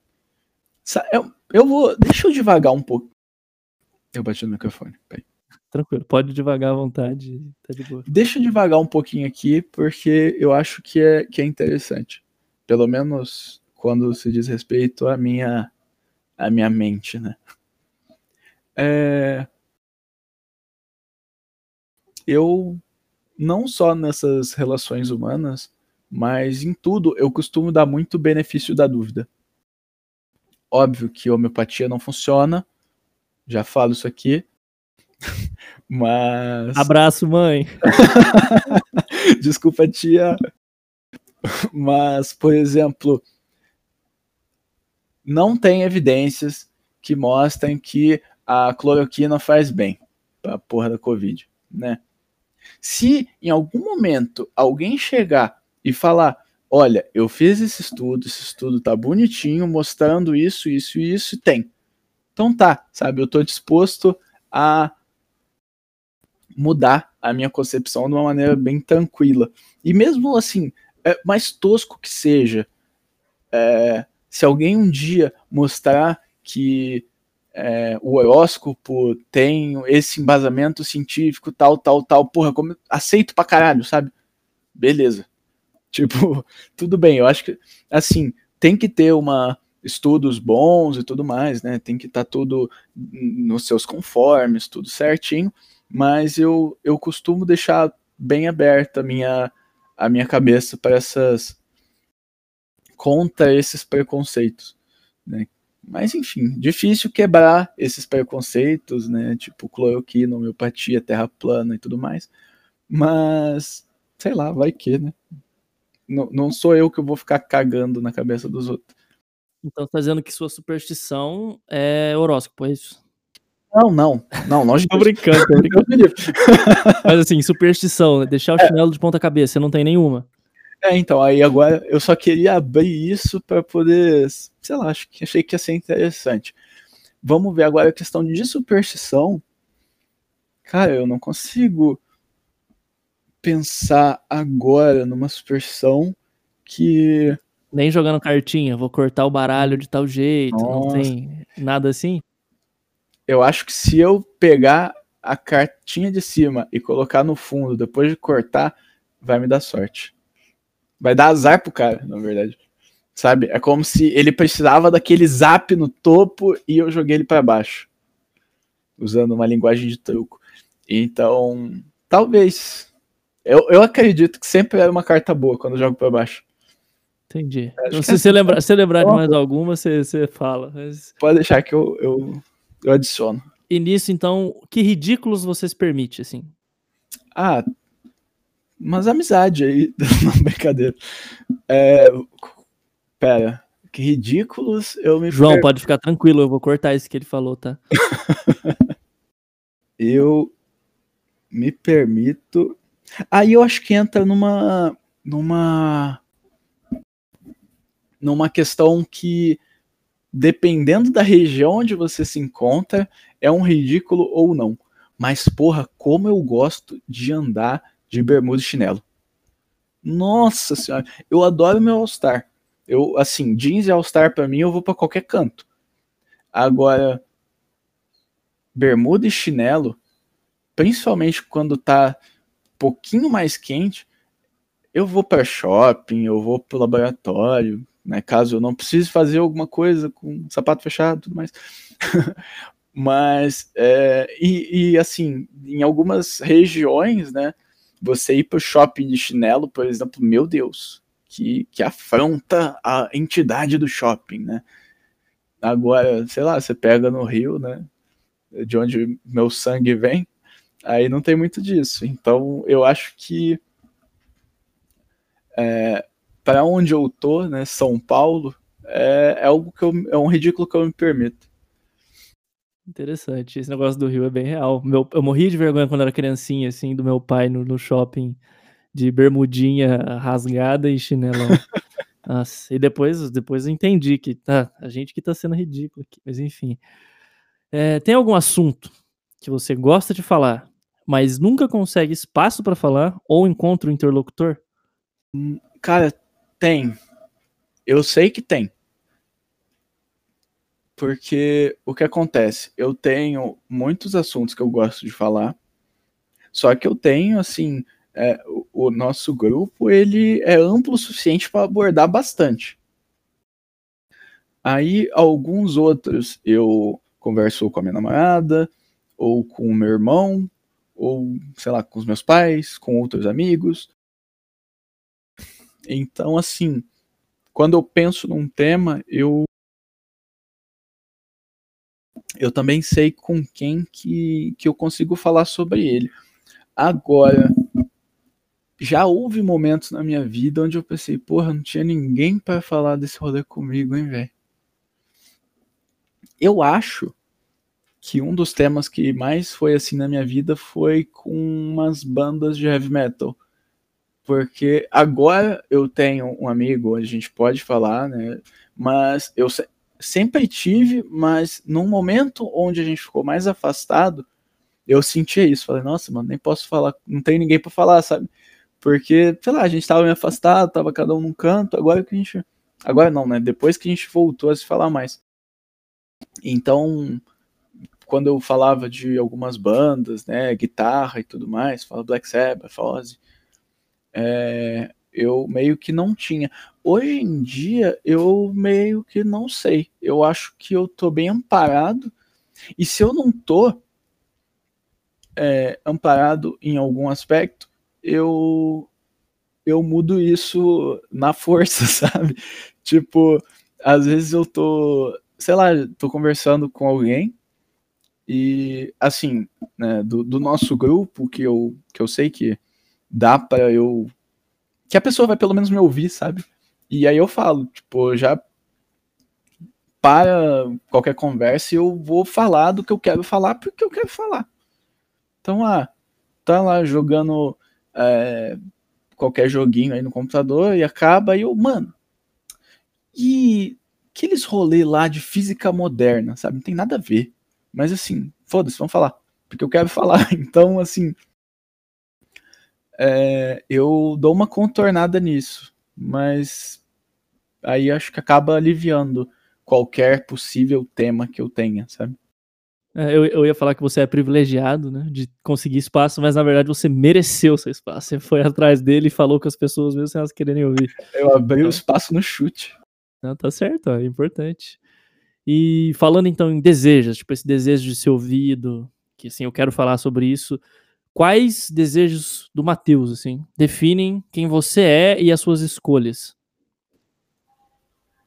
Eu, eu vou. Deixa eu devagar um pouco. Eu bati no microfone. Peraí. Tranquilo, pode devagar à vontade. Tá de boa. Deixa eu devagar um pouquinho aqui, porque eu acho que é, que é interessante. Pelo menos quando se diz respeito à minha, à minha mente, né? É... Eu, não só nessas relações humanas, mas em tudo, eu costumo dar muito benefício da dúvida. Óbvio que homeopatia não funciona, já falo isso aqui, mas. Abraço, mãe! Desculpa, tia. Mas, por exemplo, não tem evidências que mostrem que a cloroquina faz bem pra porra da Covid, né? Se em algum momento alguém chegar e falar, olha, eu fiz esse estudo, esse estudo tá bonitinho, mostrando isso, isso e isso, e tem. Então tá, sabe, eu tô disposto a mudar a minha concepção de uma maneira bem tranquila. E mesmo assim, é, mais tosco que seja, é, se alguém um dia mostrar que é, o horóscopo tem esse embasamento científico, tal, tal, tal, porra, como, aceito pra caralho, sabe? Beleza. Tipo, tudo bem, eu acho que, assim, tem que ter uma estudos bons e tudo mais, né? Tem que estar tá tudo nos seus conformes, tudo certinho, mas eu, eu costumo deixar bem aberta a minha, a minha cabeça para essas contra esses preconceitos, né? Mas enfim, difícil quebrar esses preconceitos, né? Tipo cloroquina, homeopatia, terra plana e tudo mais. Mas sei lá, vai que, né? Não, não sou eu que vou ficar cagando na cabeça dos outros. Então tá dizendo que sua superstição é horóscopo, é isso? Não, não, não, longe Tô brincando, tô brincando. Mas assim, superstição, né? deixar o é. chinelo de ponta cabeça, você não tem nenhuma? É, então, aí agora eu só queria abrir isso para poder, sei lá, acho que achei que ia ser interessante. Vamos ver agora a questão de superstição. Cara, eu não consigo pensar agora numa superstição que nem jogando cartinha, vou cortar o baralho de tal jeito, Nossa. não tem nada assim? Eu acho que se eu pegar a cartinha de cima e colocar no fundo depois de cortar, vai me dar sorte. Vai dar azar pro cara, na verdade. Sabe? É como se ele precisava daquele zap no topo e eu joguei ele para baixo. Usando uma linguagem de truco. Então, talvez. Eu, eu acredito que sempre é uma carta boa quando eu jogo para baixo. Entendi. Então, se você lembrar, se lembrar de mais alguma, você, você fala. Mas... Pode deixar que eu, eu, eu adiciono. E nisso, então, que ridículos você se permite, assim? Ah, umas amizade aí, não, brincadeira. É, pera, que ridículos eu me João, per- pode ficar tranquilo, eu vou cortar isso que ele falou, tá? eu me permito. Aí eu acho que entra numa numa numa questão que dependendo da região onde você se encontra, é um ridículo ou não. Mas porra, como eu gosto de andar de bermuda e chinelo. Nossa senhora, eu adoro meu All-Star. Eu assim, jeans e All-Star para mim eu vou para qualquer canto. Agora bermuda e chinelo, principalmente quando tá pouquinho mais quente, eu vou para shopping, eu vou pro laboratório, né, caso eu não precise fazer alguma coisa com sapato fechado tudo mais. Mas, é, e, e, assim, em algumas regiões, né, você ir pro shopping de chinelo, por exemplo, meu Deus, que, que afronta a entidade do shopping, né? Agora, sei lá, você pega no Rio, né, de onde meu sangue vem, aí não tem muito disso. Então, eu acho que é, para onde eu tô, né, São Paulo, é, é algo que eu, é um ridículo que eu me permito. Interessante. Esse negócio do Rio é bem real. Meu, eu morri de vergonha quando era criancinha, assim, do meu pai no, no shopping de bermudinha rasgada e chinelão. Nossa, e depois, depois eu entendi que tá, a gente que tá sendo ridículo aqui, mas enfim. É, tem algum assunto que você gosta de falar, mas nunca consegue espaço para falar ou encontra o interlocutor? Cara, tem. Eu sei que tem. Porque o que acontece? Eu tenho muitos assuntos que eu gosto de falar, só que eu tenho, assim, é, o, o nosso grupo, ele é amplo o suficiente para abordar bastante. Aí, alguns outros eu converso com a minha namorada, ou com o meu irmão, ou, sei lá, com os meus pais, com outros amigos. Então, assim, quando eu penso num tema, eu eu também sei com quem que, que eu consigo falar sobre ele. Agora, já houve momentos na minha vida onde eu pensei, porra, não tinha ninguém para falar desse rolê comigo, hein, velho. Eu acho que um dos temas que mais foi assim na minha vida foi com umas bandas de heavy metal. Porque agora eu tenho um amigo, a gente pode falar, né? Mas eu se- sempre tive, mas num momento onde a gente ficou mais afastado, eu sentia isso. Falei, nossa, mano, nem posso falar, não tem ninguém pra falar, sabe? Porque, sei lá, a gente tava meio afastado, tava cada um num canto, agora que a gente. Agora não, né? Depois que a gente voltou a se falar mais. Então, quando eu falava de algumas bandas, né, guitarra e tudo mais, fala Black Sabbath, Ozzy, é, eu meio que não tinha. Hoje em dia, eu meio que não sei. Eu acho que eu tô bem amparado. E se eu não tô é, amparado em algum aspecto, eu eu mudo isso na força, sabe? Tipo, às vezes eu tô, sei lá, tô conversando com alguém e assim, né, do, do nosso grupo que eu que eu sei que dá para eu que a pessoa vai pelo menos me ouvir, sabe? E aí eu falo, tipo, já para qualquer conversa e eu vou falar do que eu quero falar porque eu quero falar. Então, ah, tá lá jogando é, qualquer joguinho aí no computador e acaba e eu, mano, e aqueles rolê lá de física moderna, sabe? Não tem nada a ver. Mas assim, foda-se, vamos falar. Porque eu quero falar. Então, assim, é, eu dou uma contornada nisso. Mas aí acho que acaba aliviando qualquer possível tema que eu tenha, sabe? É, eu, eu ia falar que você é privilegiado, né? De conseguir espaço, mas na verdade você mereceu seu espaço. Você foi atrás dele e falou com as pessoas mesmo sem elas quererem ouvir. Eu abri o espaço no chute. Não, tá certo, ó, é importante. E falando então em desejos, tipo esse desejo de ser ouvido, que assim, eu quero falar sobre isso. Quais desejos do Matheus, assim, definem quem você é e as suas escolhas?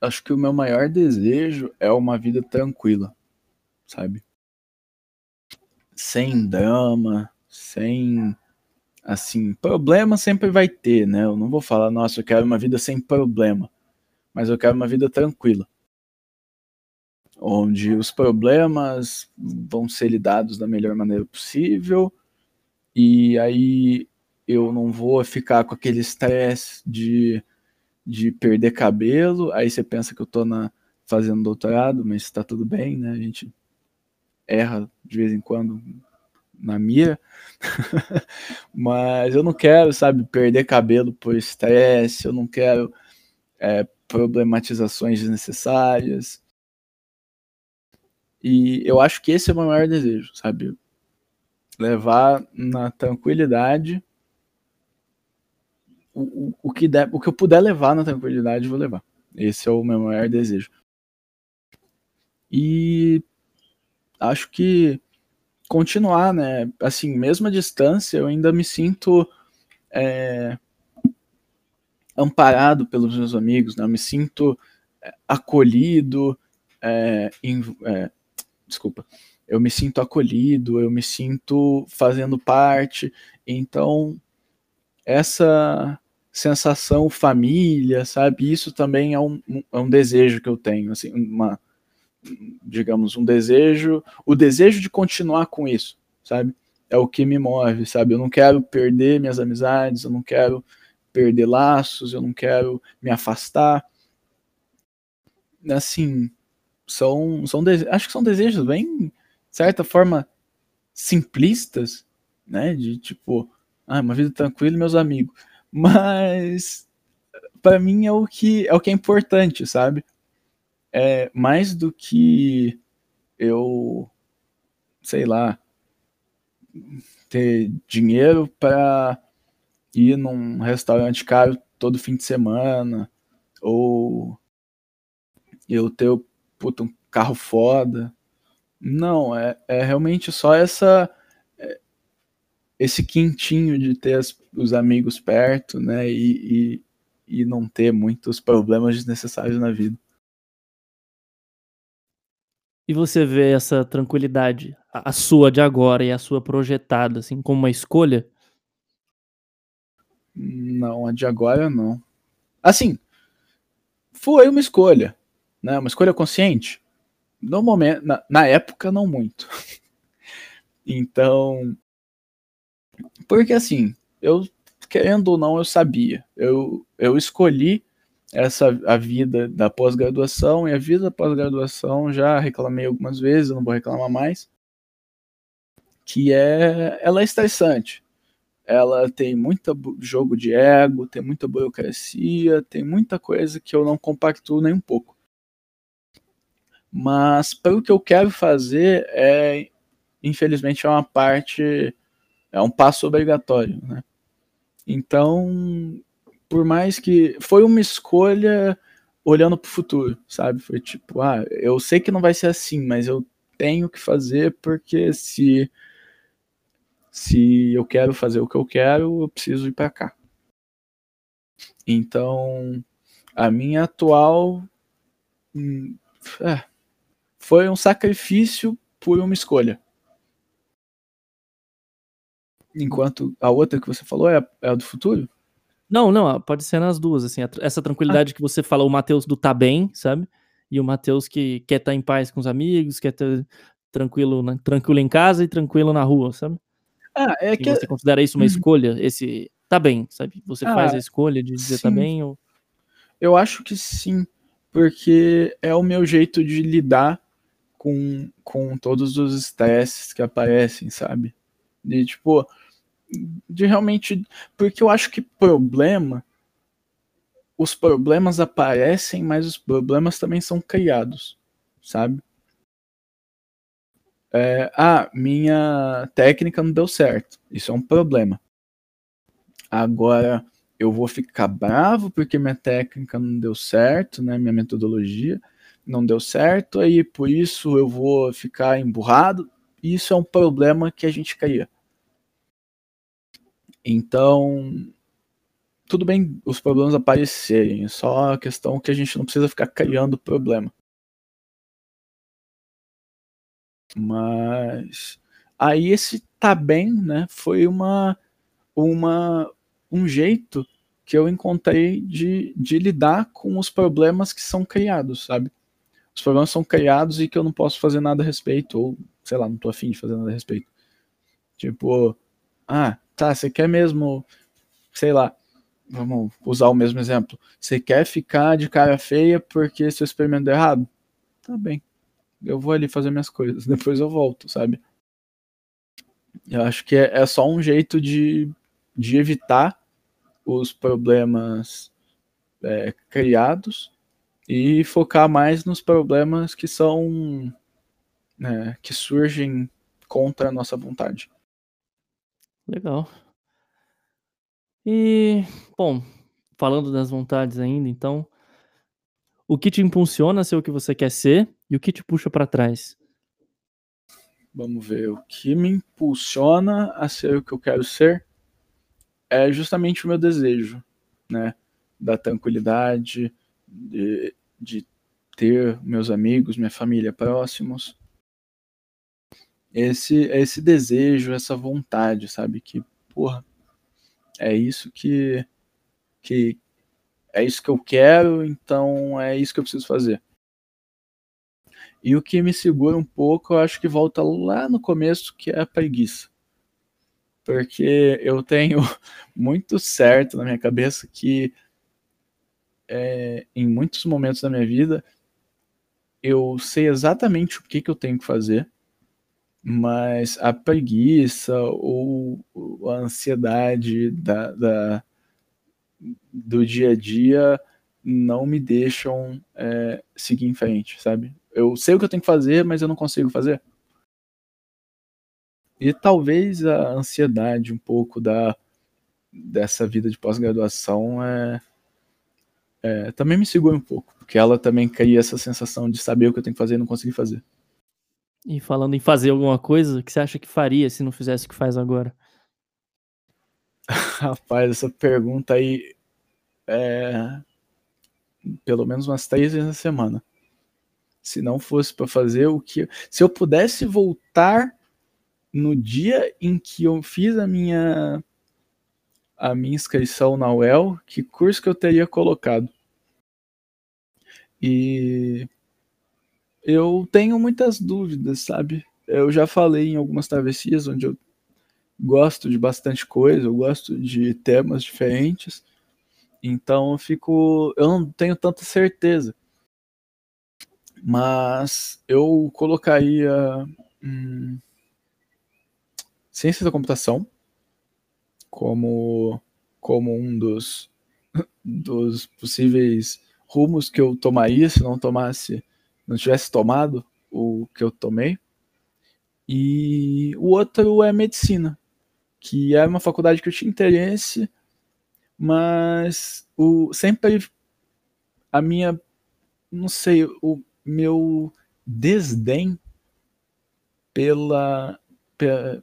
Acho que o meu maior desejo é uma vida tranquila, sabe? Sem drama, sem. Assim, problema sempre vai ter, né? Eu não vou falar, nossa, eu quero uma vida sem problema, mas eu quero uma vida tranquila. Onde os problemas vão ser lidados da melhor maneira possível, e aí eu não vou ficar com aquele estresse de de perder cabelo, aí você pensa que eu tô na, fazendo doutorado, mas tá tudo bem, né? A gente erra de vez em quando na mira. mas eu não quero, sabe, perder cabelo por estresse, eu não quero é, problematizações desnecessárias. E eu acho que esse é o meu maior desejo, sabe? Levar na tranquilidade o, o, que der, o que eu puder levar na tranquilidade, vou levar. Esse é o meu maior desejo. E acho que continuar, né? Assim, mesmo a distância, eu ainda me sinto é, amparado pelos meus amigos, né? Eu me sinto é, acolhido, é, em, é, desculpa, eu me sinto acolhido, eu me sinto fazendo parte. Então, essa sensação família, sabe? Isso também é um, é um desejo que eu tenho, assim, uma, digamos, um desejo, o desejo de continuar com isso, sabe? É o que me move, sabe? Eu não quero perder minhas amizades, eu não quero perder laços, eu não quero me afastar. Assim, são, são acho que são desejos bem, de certa forma, simplistas, né? De tipo, ah, uma vida tranquila meus amigos. Mas para mim é o que é o que é importante, sabe? É mais do que eu sei lá ter dinheiro para ir num restaurante caro todo fim de semana ou eu ter puta, um carro foda. Não, é, é realmente só essa esse quentinho de ter as, os amigos perto, né? E, e, e não ter muitos problemas desnecessários na vida. E você vê essa tranquilidade, a sua de agora e a sua projetada, assim, como uma escolha? Não, a de agora não. Assim, foi uma escolha, né? Uma escolha consciente. No momento, na, na época, não muito. então, porque assim, eu querendo ou não, eu sabia. Eu, eu escolhi essa a vida da pós-graduação e a vida da pós-graduação já reclamei algumas vezes, não vou reclamar mais. Que é ela é estressante. Ela tem muito jogo de ego, tem muita burocracia, tem muita coisa que eu não compactuo nem um pouco. Mas pelo que eu quero fazer é infelizmente é uma parte é um passo obrigatório, né? Então, por mais que foi uma escolha olhando para o futuro, sabe? Foi tipo, ah, eu sei que não vai ser assim, mas eu tenho que fazer porque se se eu quero fazer o que eu quero, eu preciso ir para cá. Então, a minha atual hum, é, foi um sacrifício por uma escolha. Enquanto a outra que você falou é a, é a do futuro? Não, não, pode ser nas duas, assim, essa tranquilidade ah. que você falou, o Matheus do tá bem, sabe? E o Matheus que quer estar tá em paz com os amigos, quer estar tranquilo, né? tranquilo em casa e tranquilo na rua, sabe? Ah, é e que você considera isso uma uhum. escolha, esse tá bem, sabe? Você ah, faz a escolha de dizer tá sim. tá bem ou Eu acho que sim, porque é o meu jeito de lidar com, com todos os estresses que aparecem, sabe? De tipo, de realmente. Porque eu acho que problema. Os problemas aparecem, mas os problemas também são criados, sabe? é, ah, minha técnica não deu certo. Isso é um problema. Agora, eu vou ficar bravo porque minha técnica não deu certo, né? Minha metodologia não deu certo, aí por isso eu vou ficar emburrado. Isso é um problema que a gente cria. Então, tudo bem os problemas aparecerem, é só a questão que a gente não precisa ficar criando problema. Mas aí esse tá bem, né? Foi uma uma um jeito que eu encontrei de, de lidar com os problemas que são criados, sabe? Os problemas são criados e que eu não posso fazer nada a respeito, ou sei lá, não tô afim de fazer nada a respeito. Tipo, ah, tá, você quer mesmo, sei lá, vamos usar o mesmo exemplo. Você quer ficar de cara feia porque seu experimento deu errado? Tá bem. Eu vou ali fazer minhas coisas, depois eu volto, sabe? Eu acho que é, é só um jeito de, de evitar os problemas é, criados e focar mais nos problemas que são né, que surgem contra a nossa vontade. Legal. E, bom, falando das vontades ainda, então, o que te impulsiona a ser o que você quer ser e o que te puxa para trás? Vamos ver, o que me impulsiona a ser o que eu quero ser é justamente o meu desejo, né, da tranquilidade, de, de ter meus amigos, minha família próximos. Esse esse desejo, essa vontade, sabe, que, porra, é isso que que é isso que eu quero, então é isso que eu preciso fazer. E o que me segura um pouco, eu acho que volta lá no começo, que é a preguiça. Porque eu tenho muito certo na minha cabeça que é, em muitos momentos da minha vida eu sei exatamente o que, que eu tenho que fazer, mas a preguiça ou a ansiedade da, da do dia a dia não me deixam é, seguir em frente, sabe? Eu sei o que eu tenho que fazer, mas eu não consigo fazer. E talvez a ansiedade um pouco da dessa vida de pós-graduação é, é, também me segura um pouco, porque ela também cria essa sensação de saber o que eu tenho que fazer e não conseguir fazer. E falando em fazer alguma coisa, o que você acha que faria se não fizesse o que faz agora? Rapaz, essa pergunta aí é pelo menos umas três vezes na semana. Se não fosse para fazer o que. Se eu pudesse voltar no dia em que eu fiz a minha a minha inscrição na UEL, que curso que eu teria colocado. E eu tenho muitas dúvidas, sabe? Eu já falei em algumas travessias onde eu gosto de bastante coisa, eu gosto de temas diferentes. Então eu fico, eu não tenho tanta certeza. Mas eu colocaria hum, ciência da computação como, como um dos, dos possíveis rumos que eu tomaria se não tomasse, não tivesse tomado o que eu tomei. E o outro é medicina, que é uma faculdade que eu tinha interesse, mas o sempre a minha não sei, o meu desdém pela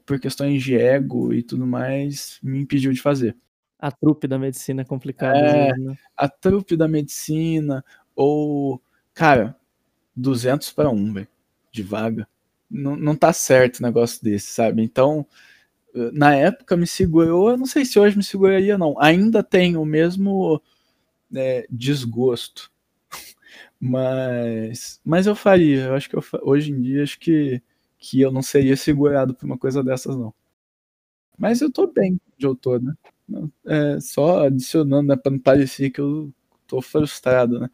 por questões de ego e tudo mais, me impediu de fazer. A trupe da medicina é complicada. É, né? A trupe da medicina, ou, cara, 200 para 1, velho, de vaga. Não, não tá certo o negócio desse, sabe? Então, na época me segurou, eu não sei se hoje me seguraria, não. Ainda tem o mesmo é, desgosto. mas, mas eu faria. Eu acho que eu, hoje em dia, acho que que eu não seria segurado por uma coisa dessas, não. Mas eu tô bem de tô, né? É, só adicionando, né, pra não parecer que eu tô frustrado, né?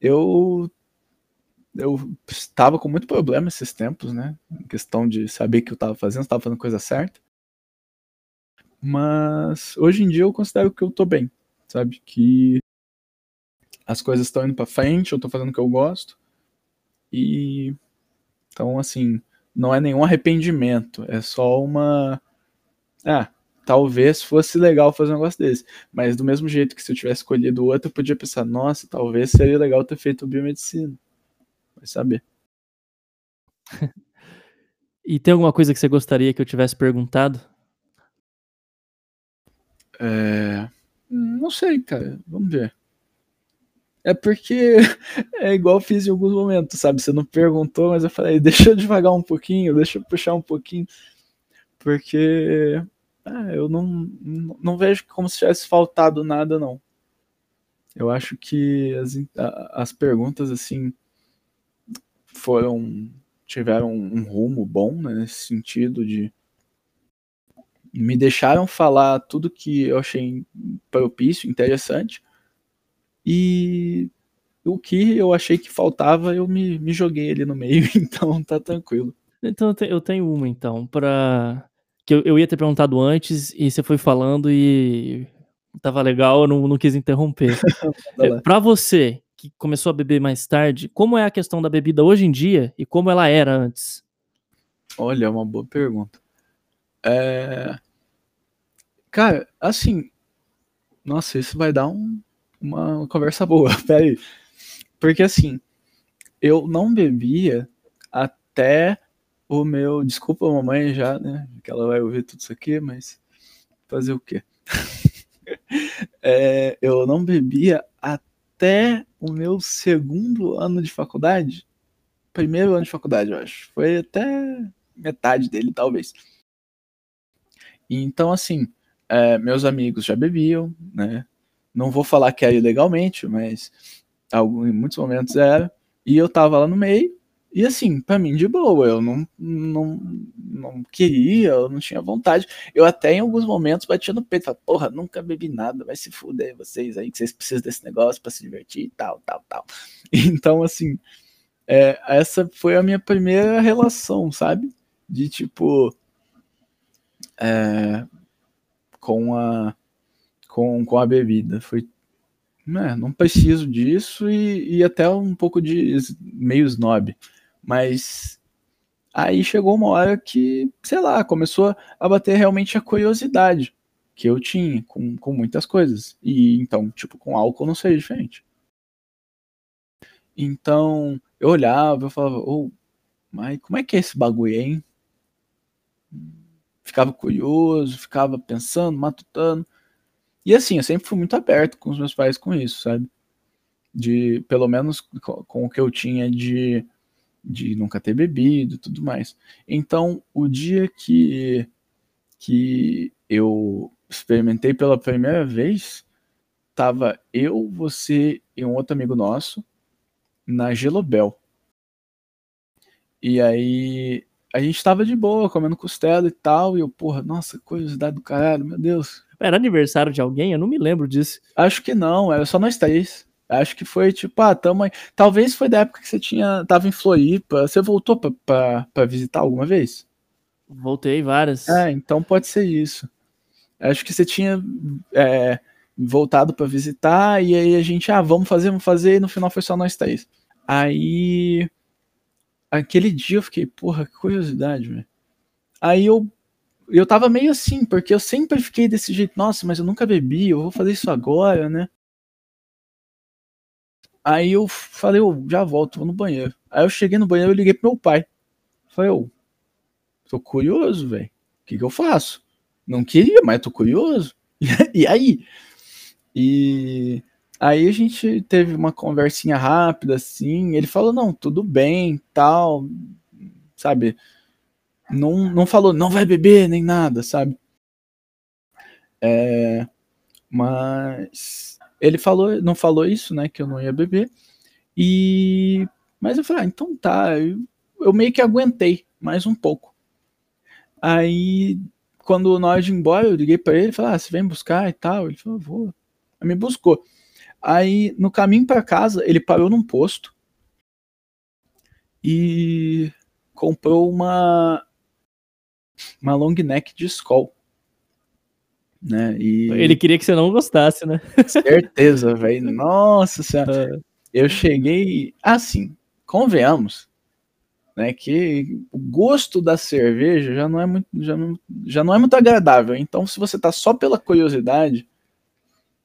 Eu eu estava com muito problema esses tempos, né? Em questão de saber que eu estava fazendo, estava fazendo coisa certa. Mas hoje em dia eu considero que eu tô bem, sabe? Que as coisas estão indo para frente, eu tô fazendo o que eu gosto. E então assim, não é nenhum arrependimento, é só uma. Ah, talvez fosse legal fazer um negócio desse. Mas do mesmo jeito que se eu tivesse escolhido outro, eu podia pensar, nossa, talvez seria legal ter feito biomedicina. Vai saber. E tem alguma coisa que você gostaria que eu tivesse perguntado? É... Não sei, cara. Vamos ver. É porque é igual eu fiz em alguns momentos, sabe? Você não perguntou, mas eu falei, deixa eu devagar um pouquinho, deixa eu puxar um pouquinho. Porque ah, eu não, não vejo como se tivesse faltado nada, não. Eu acho que as, as perguntas, assim, foram. tiveram um rumo bom, né, nesse sentido de. Me deixaram falar tudo que eu achei propício, interessante. E o que eu achei que faltava, eu me, me joguei ali no meio, então tá tranquilo. Então eu tenho uma, então, para que eu, eu, ia ter perguntado antes e você foi falando e tava legal, eu não, não quis interromper. é, para você que começou a beber mais tarde, como é a questão da bebida hoje em dia e como ela era antes? Olha, é uma boa pergunta. É... Cara, assim, nossa, isso vai dar um, uma conversa boa, peraí. Porque assim, eu não bebia até o meu. Desculpa, mamãe, já, né? Que ela vai ouvir tudo isso aqui, mas fazer o quê? é, eu não bebia até o meu segundo ano de faculdade. Primeiro ano de faculdade, eu acho. Foi até metade dele, talvez. Então, assim, é, meus amigos já bebiam, né? Não vou falar que era ilegalmente, mas em muitos momentos era. E eu tava lá no meio, e assim, para mim de boa, eu não, não, não queria, eu não tinha vontade. Eu até em alguns momentos batia no peito, falava, porra, nunca bebi nada, vai se fuder vocês aí, que vocês precisam desse negócio para se divertir e tal, tal, tal. Então, assim, é, essa foi a minha primeira relação, sabe? De tipo. É, com a com, com a bebida. Foi. É, não preciso disso e, e até um pouco de meio snob. Mas aí chegou uma hora que, sei lá, começou a bater realmente a curiosidade que eu tinha com, com muitas coisas. E então, tipo, com álcool não seria diferente. Então, eu olhava, eu falava, oh, mas como é que é esse bagulho, hein? Ficava curioso, ficava pensando, matutando. E assim, eu sempre fui muito aberto com os meus pais com isso, sabe? De, pelo menos com, o que eu tinha de, de nunca ter bebido e tudo mais. Então, o dia que, que eu experimentei pela primeira vez, tava eu, você e um outro amigo nosso na Gelobel. E aí a gente tava de boa, comendo costela e tal, e eu, porra, nossa, curiosidade do caralho, meu Deus, era aniversário de alguém? Eu não me lembro disso. Acho que não, era só nós três. Acho que foi tipo, ah, tamo aí. Talvez foi da época que você tinha. tava em Floripa. Você voltou pra, pra, pra visitar alguma vez? Voltei várias. É, então pode ser isso. Acho que você tinha é, voltado para visitar e aí a gente, ah, vamos fazer, vamos fazer, e no final foi só nós três. Aí. Aquele dia eu fiquei, porra, que curiosidade, velho. Aí eu eu tava meio assim, porque eu sempre fiquei desse jeito, nossa, mas eu nunca bebi, eu vou fazer isso agora, né? Aí eu falei, eu já volto, vou no banheiro. Aí eu cheguei no banheiro e liguei pro meu pai. Falei, eu tô curioso, velho. O que, que eu faço? Não queria, mas tô curioso. e aí? E aí a gente teve uma conversinha rápida, assim. Ele falou, não, tudo bem, tal, sabe? Não, não falou, não vai beber nem nada, sabe? É, mas ele falou, não falou isso, né? Que eu não ia beber. E mas eu falei, ah, então tá. Eu, eu meio que aguentei mais um pouco. Aí quando nós de embora, eu liguei para ele, falei, ah, você vem buscar e tal. Ele falou, vou. Aí me buscou. Aí no caminho para casa, ele parou num posto e comprou uma uma long neck de Skull. Né? E... Ele queria que você não gostasse, né? Certeza, velho. Nossa senhora. É. Eu cheguei. Assim, convenhamos. né? Que o gosto da cerveja já não é muito, já não, já não é muito agradável. Então, se você tá só pela curiosidade,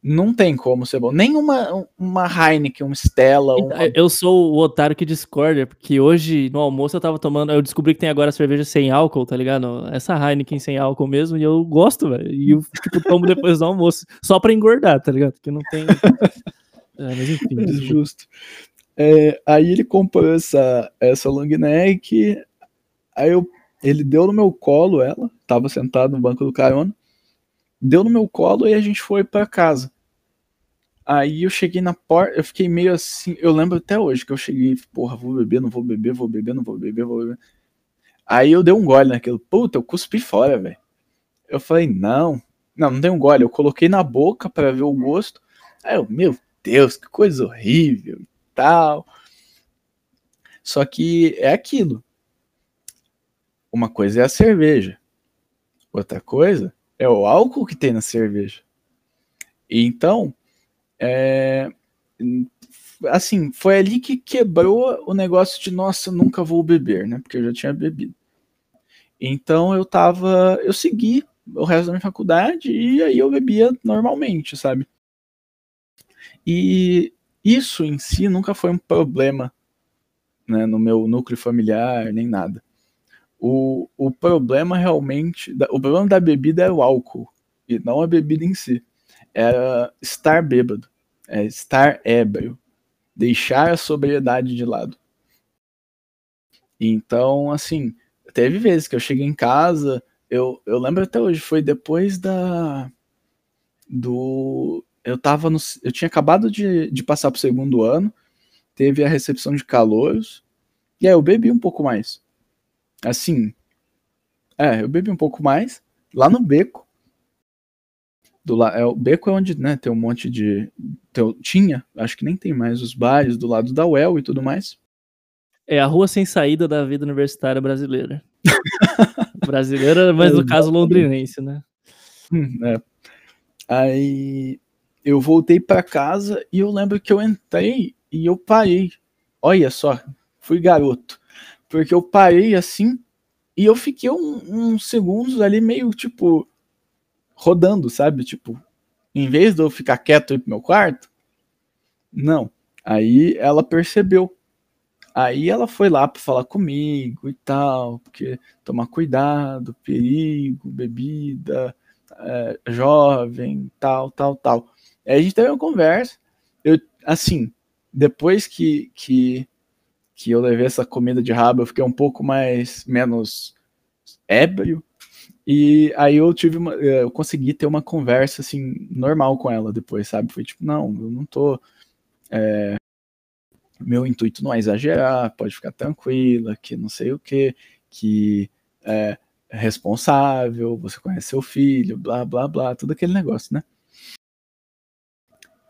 não tem como ser bom. Nem uma, Heineken, uma Stella. Então, Uma... Eu sou o otário que discorda, porque hoje no almoço eu tava tomando. Eu descobri que tem agora cerveja sem álcool, tá ligado? Essa Heineken sem álcool mesmo, e eu gosto, velho. E eu, tipo, tomo depois do almoço, só pra engordar, tá ligado? Porque não tem. É, mas enfim. É justo. É, aí ele comprou essa, essa long neck. Aí eu, ele deu no meu colo ela, tava sentado no banco do carona. Deu no meu colo e a gente foi pra casa. Aí eu cheguei na porta, eu fiquei meio assim, eu lembro até hoje que eu cheguei, porra, vou beber, não vou beber, vou beber, não vou beber, vou beber. Aí eu dei um gole naquilo, puta, eu cuspi fora, velho. Eu falei, não, não, não dei um gole, eu coloquei na boca pra ver o gosto. Aí eu, meu Deus, que coisa horrível e tal. Só que é aquilo. Uma coisa é a cerveja, outra coisa é o álcool que tem na cerveja. Então, é, assim, foi ali que quebrou o negócio de nossa, nunca vou beber, né? Porque eu já tinha bebido. Então eu tava, eu segui o resto da minha faculdade e aí eu bebia normalmente, sabe? E isso em si nunca foi um problema, né, no meu núcleo familiar, nem nada. O, o problema realmente, o problema da bebida era o álcool, e não a bebida em si. Era estar bêbado, é estar ébrio, deixar a sobriedade de lado. Então, assim, teve vezes que eu cheguei em casa, eu, eu lembro até hoje, foi depois da. Do. Eu tava no. Eu tinha acabado de, de passar pro segundo ano, teve a recepção de calouros, e aí eu bebi um pouco mais. Assim. É, eu bebi um pouco mais, lá no beco. Do la, é, o beco é onde né, tem um monte de. tem- tinha, acho que nem tem mais, os bares do lado da UEL e tudo mais. É a rua sem saída da vida universitária brasileira. brasileira, mas no caso londrinense, né? Hum, é. Aí eu voltei pra casa e eu lembro que eu entrei e eu parei. Olha só, fui garoto. Porque eu parei assim e eu fiquei um- uns segundos ali meio tipo rodando, sabe? Tipo, em vez de eu ficar quieto e ir pro meu quarto, não. Aí ela percebeu. Aí ela foi lá pra falar comigo e tal, porque tomar cuidado, perigo, bebida, é, jovem, tal, tal, tal. Aí a gente teve uma conversa. Eu, assim, depois que, que, que eu levei essa comida de rabo, eu fiquei um pouco mais, menos ébrio. E aí eu tive uma, eh, eu consegui ter uma conversa, assim, normal com ela depois, sabe? Foi tipo, não, eu não tô... é, meu intuito não é exagerar, pode ficar tranquila, que não sei o que, que é, responsável, você conhece seu filho, blá, blá, blá, tudo aquele negócio, né?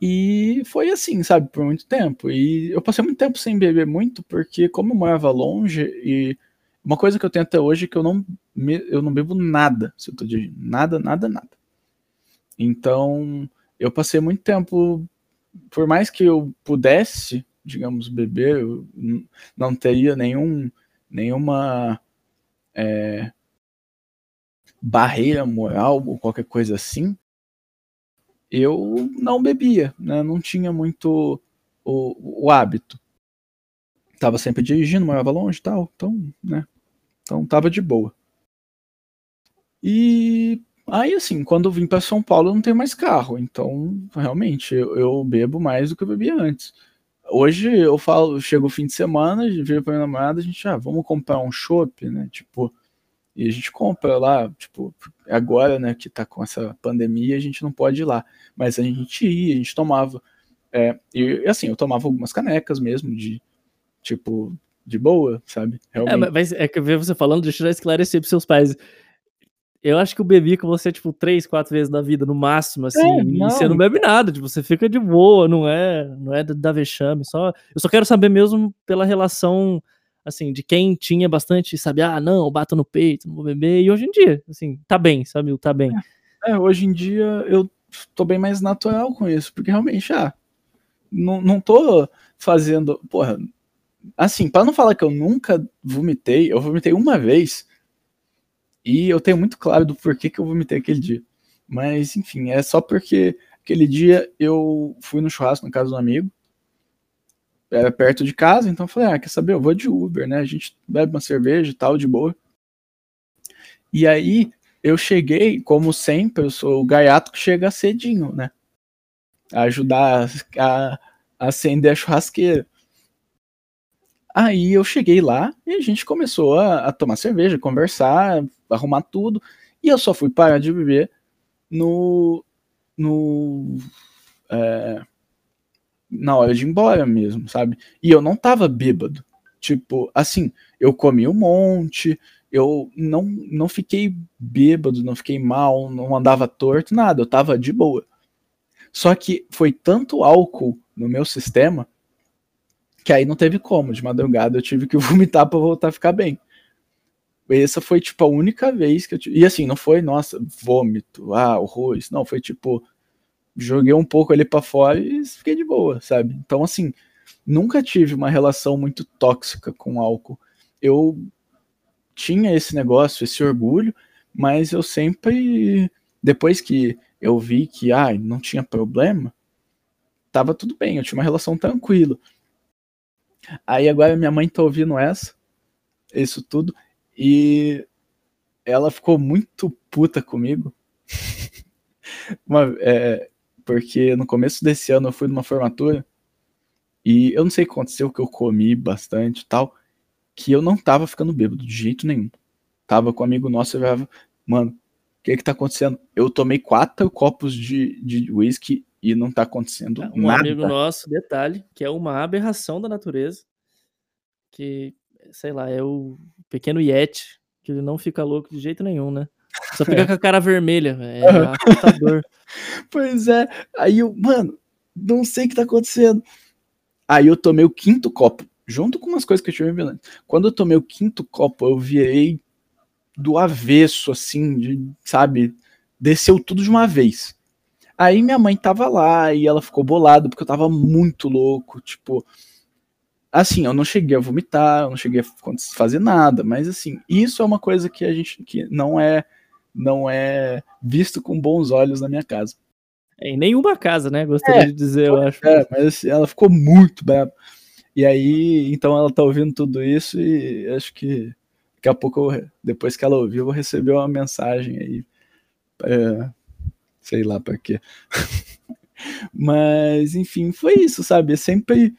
E foi assim, sabe, por muito tempo. E eu passei muito tempo sem beber muito, porque como eu morava longe, e uma coisa que eu tenho até hoje é que eu não, eu não bebo nada, se eu tô dirigindo. Nada, nada, nada. Então, eu passei muito tempo, por mais que eu pudesse, digamos, beber, eu não teria nenhum, nenhuma é, barreira moral ou qualquer coisa assim, eu não bebia, né? Não tinha muito o, o hábito. Tava sempre dirigindo, morava longe e tal, então, né? Então tava de boa. E aí, assim, quando eu vim para São Paulo, eu não tenho mais carro, então realmente eu, eu bebo mais do que eu bebia antes. Hoje eu falo, chega o fim de semana, vira pra minha namorada, a gente, ah, vamos comprar um chopp, né? Tipo, e a gente compra lá, tipo, agora, né, que tá com essa pandemia, a gente não pode ir lá. Mas a gente ia, a gente tomava. É, e assim, eu tomava algumas canecas mesmo, de tipo, de boa, sabe? É, Realmente. mas- mas é que ver você falando, deixa eu esclarecer pros seus pais. Eu acho que eu bebi com você, tipo, três, quatro vezes na vida, no máximo, assim. É, e não. você não bebe nada, tipo, você fica de boa, não é, não é da- vexame. Só, eu só quero saber mesmo pela relação, assim, de quem tinha bastante, sabe? Ah, não, bato no peito, não vou beber. E hoje em dia, assim, tá bem, sabe? Tá bem. É, hoje em dia eu tô bem mais natural com isso, porque realmente, ah, não, não tô fazendo. Porra, assim, para não falar que eu nunca vomitei, eu vomitei uma vez. E eu tenho muito claro do porquê que eu vomitei aquele dia. Mas, enfim, é só porque aquele dia eu fui no churrasco na casa de um amigo. Era perto de casa, então eu falei, ah, quer saber? Eu vou de Uber, né? A gente bebe uma cerveja e tal, de boa. E aí eu cheguei, como sempre, eu sou o gaiato que chega cedinho, né? A ajudar a, acender a churrasqueira. Aí eu cheguei lá e a gente começou a, a, tomar cerveja, conversar, arrumar tudo. E eu só fui parar de beber no. no é, na hora de ir embora mesmo, sabe? E eu não tava bêbado. Tipo, assim, eu comi um monte, eu não, não fiquei bêbado, não fiquei mal, não andava torto, nada, eu tava de boa. Só que foi tanto álcool no meu sistema que aí não teve como. De madrugada eu tive que vomitar para voltar a ficar bem. Essa foi, tipo, a única vez que eu tive. E assim, não foi, nossa, vômito, ah, horrores. Não, foi tipo, joguei um pouco ali para fora e fiquei de boa, sabe? Então, assim, nunca tive uma relação muito tóxica com álcool. Eu tinha esse negócio, esse orgulho, mas eu sempre, depois que eu vi que, ah, não tinha problema, tava tudo bem, eu tinha uma relação tranquila. Aí agora minha mãe tá ouvindo essa, isso tudo, e ela ficou muito puta comigo. Uma, é, porque no começo desse ano eu fui numa formatura e eu não sei o que aconteceu, que eu comi bastante e tal, que eu não tava ficando bêbado de jeito nenhum. Tava com um amigo nosso e falava, mano, o que que tá acontecendo? Eu tomei quatro copos de, de whisky e não tá acontecendo um nada. amigo nosso, detalhe, que é uma aberração da natureza, que, sei lá, é o pequeno Yeti, que ele não fica louco de jeito nenhum, né? Só fica é. com a cara vermelha, é assustador. pois é, aí eu, mano, não sei o que tá acontecendo. Aí eu tomei o quinto copo, junto com umas coisas que eu tive bebendo. Quando eu tomei o quinto copo, eu virei do avesso, assim, de, sabe? Desceu tudo de uma vez. Aí minha mãe tava lá e ela ficou bolada porque eu tava muito louco, tipo. Assim, eu não cheguei a vomitar, eu não cheguei a fazer nada, mas assim, isso é uma coisa que a gente que não é não é visto com bons olhos na minha casa. É, em nenhuma casa, né? Gostaria é, de dizer, eu acho. É, mas assim, ela ficou muito brava. E aí, então ela tá ouvindo tudo isso e acho que daqui a pouco, eu, depois que ela ouviu, eu vou receber uma mensagem aí. É, sei lá para quê. Mas, enfim, foi isso, sabe? Sempre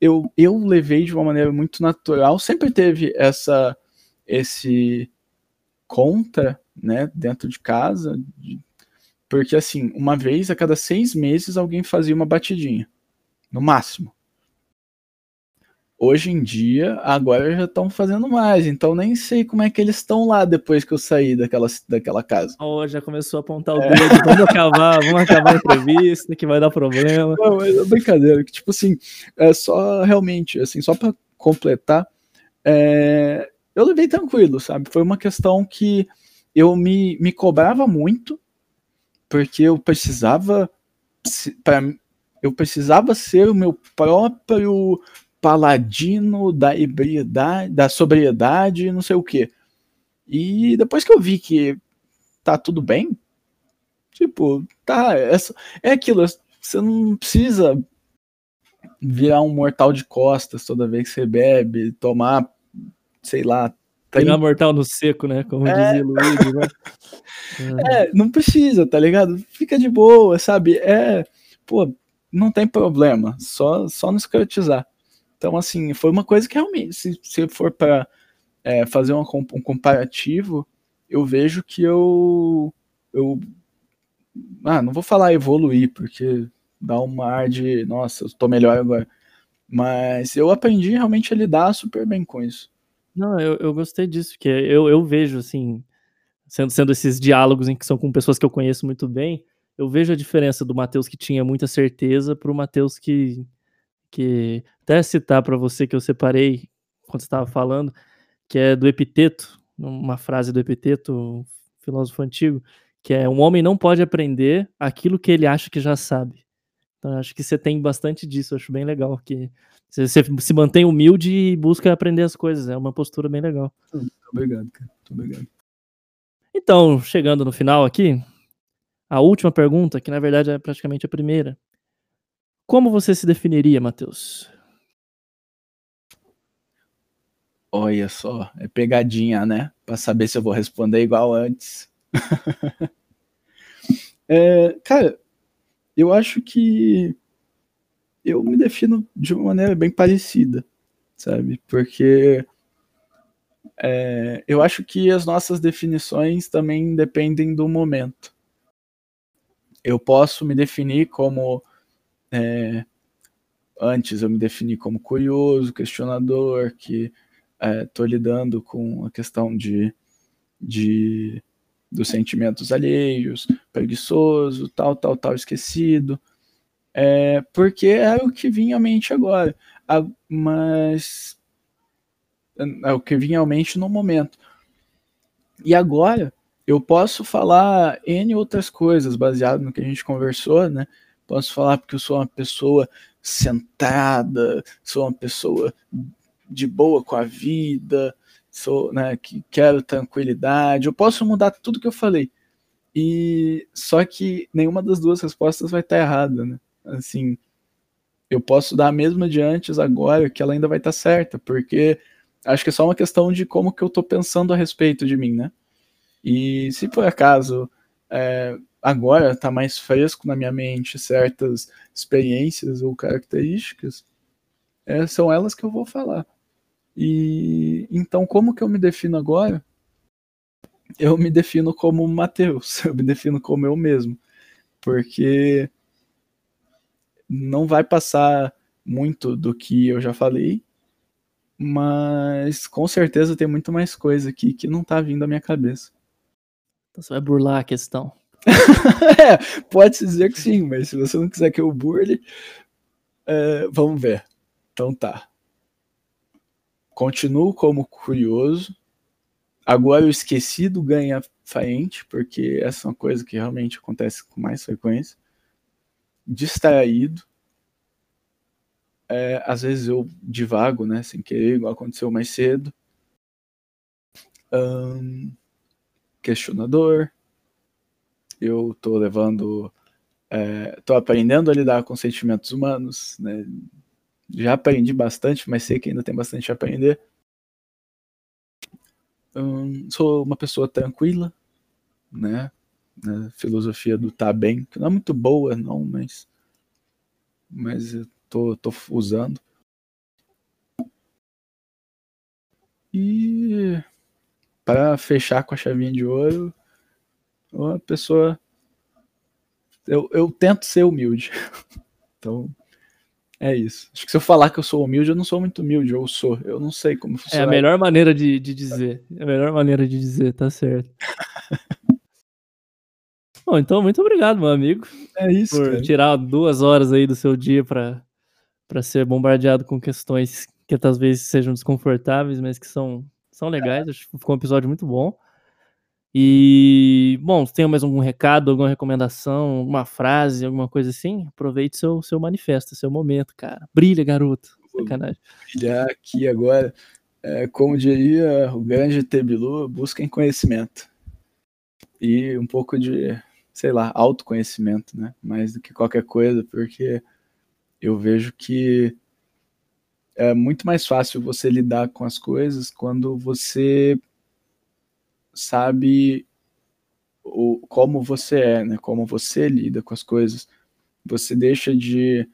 eu, eu levei de uma maneira muito natural, sempre teve essa esse contra, né, dentro de casa, de, porque assim, uma vez a cada seis meses alguém fazia uma batidinha, no máximo. Hoje em dia, agora já estão fazendo mais, então nem sei como é que eles estão lá depois que eu saí daquela, daquela casa. Oh, já começou a apontar o é. dedo, é. vamos acabar, vamos acabar a entrevista, que vai dar problema. Não, mas é brincadeira, que tipo assim, é só realmente, assim, só para completar, é, eu levei tranquilo, sabe? Foi uma questão que eu me, me cobrava muito, porque eu precisava, para eu precisava ser o meu próprio paladino da ebriedade, da sobriedade, não sei o que. E depois que eu vi que tá tudo bem, tipo, tá, é, é aquilo, você não precisa virar um mortal de costas toda vez que você bebe, tomar, sei lá. Pegar mortal no seco, né? Como é... dizia Luiz, né? é, não precisa, tá ligado? Fica de boa, sabe? É, pô, não tem problema, só, só não escrotizar. Então, assim, foi uma coisa que realmente, se, se for para é, fazer um, um comparativo, eu vejo que eu, eu. Ah, não vou falar evoluir, porque dá uma ar de, nossa, eu tô melhor agora. Mas eu aprendi realmente a lidar super bem com isso. Não, eu, eu gostei disso, porque eu, eu vejo, assim, sendo, sendo esses diálogos em que são com pessoas que eu conheço muito bem, eu vejo a diferença do Matheus que tinha muita certeza pro Matheus que que até citar para você que eu separei quando estava falando, que é do Epiteto, uma frase do Epiteto, um filósofo antigo, que é um homem não pode aprender aquilo que ele acha que já sabe. Então acho que você tem bastante disso, acho bem legal que Você, você se mantém humilde e busca aprender as coisas. É uma postura bem legal. Muito obrigado, cara. Muito obrigado. Então, chegando no final aqui, a última pergunta, que na verdade é praticamente a primeira. Como você se definiria, Matheus? Olha só, é pegadinha, né? Pra saber se eu vou responder igual antes. É, cara, eu acho que eu me defino de uma maneira bem parecida, sabe? Porque é, eu acho que as nossas definições também dependem do momento. Eu posso me definir como. é, antes eu me defini como curioso, questionador, que estou lidando com a questão de, de dos sentimentos alheios, preguiçoso, tal, tal, tal, esquecido, é, porque é o que vinha à mente agora, A- mas é o que vinha à mente no momento. E agora eu posso falar N outras coisas baseado no que a gente conversou, né? Posso falar porque eu sou uma pessoa centrada, sou uma pessoa de boa com a vida, sou, né, que quero tranquilidade. Eu posso mudar tudo que eu falei. E só que nenhuma das duas respostas vai estar errada, né? Assim, eu posso dar a mesma de antes agora, que ela ainda vai estar certa, porque acho que é só uma questão de como que eu tô pensando a respeito de mim, né? E se por acaso é, agora tá mais fresco na minha mente certas experiências ou características, é, são elas que eu vou falar. E então, como que eu me defino agora? Eu me defino como Mateus, eu me defino como eu mesmo, porque não vai passar muito do que eu já falei, mas com certeza tem muito mais coisa aqui que não tá vindo à minha cabeça. Então você vai burlar a questão. é, pode-se dizer que sim, mas se você não quiser que eu burle, é, vamos ver. Então tá. Continuo como curioso. Agora o esquecido ganha frente, porque essa é uma coisa que realmente acontece com mais frequência. Distraído. É, às vezes eu divago, né, sem querer, igual aconteceu mais cedo. Ahn, questionador. Eu tô levando. É, tô aprendendo a lidar com sentimentos humanos, né? Já aprendi bastante, mas sei que ainda tem bastante a aprender. Hum, sou uma pessoa tranquila, né? Na filosofia do tá bem, que não é muito boa, não, mas. Mas eu tô, tô usando. E. Para fechar com a chavinha de ouro, uma pessoa. Eu, eu tento ser humilde. Então, é isso. Acho que se eu falar que eu sou humilde, eu não sou muito humilde, eu sou. Eu não sei como É funciona. a melhor maneira de, de dizer. É a melhor maneira de dizer, tá certo. Bom, então, muito obrigado, meu amigo, É isso, por cara. tirar duas horas aí do seu dia pra para ser bombardeado com questões que às vezes sejam desconfortáveis, mas que são, são legais. Acho que ficou um episódio muito bom. E, bom, se tem mais algum recado, alguma recomendação, alguma frase, alguma coisa assim, aproveite seu, seu manifesto, seu momento, cara. Brilha, garoto. Sacanagem. brilhar aqui agora. É, como diria o grande Tebilu, busquem conhecimento. E um pouco de, sei lá, autoconhecimento, né? Mais do que qualquer coisa, porque eu vejo que é muito mais fácil você lidar com as coisas quando você sabe o, como você é, né? Como você lida com as coisas. Você deixa de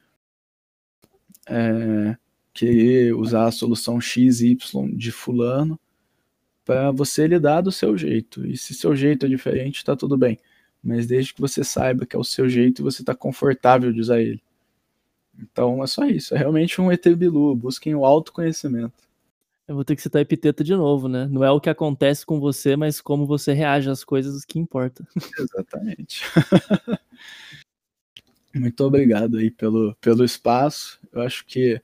é, querer usar a solução X, Y de fulano para você lidar do seu jeito. E se seu jeito é diferente, tá tudo bem. Mas desde que você saiba que é o seu jeito e você tá confortável de usar ele. Então é só isso. É realmente um ET Bilu. Busquem o autoconhecimento. Eu vou ter que citar epiteta de novo, né? Não é o que acontece com você, mas como você reage às coisas que importa. Exatamente. Muito obrigado aí pelo, pelo espaço. Eu acho que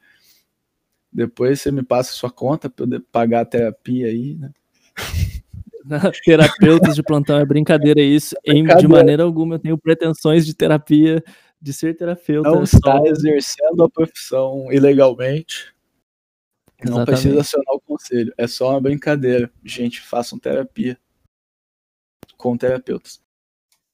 depois você me passa a sua conta para eu pagar a terapia aí, né? Terapeutas de plantão é brincadeira isso. Em, de maneira alguma eu tenho pretensões de terapia de ser terapeuta. Não só- está exercendo a profissão ilegalmente. Não Exatamente. precisa acionar o conselho. É só uma brincadeira. Gente, façam terapia com terapeutas.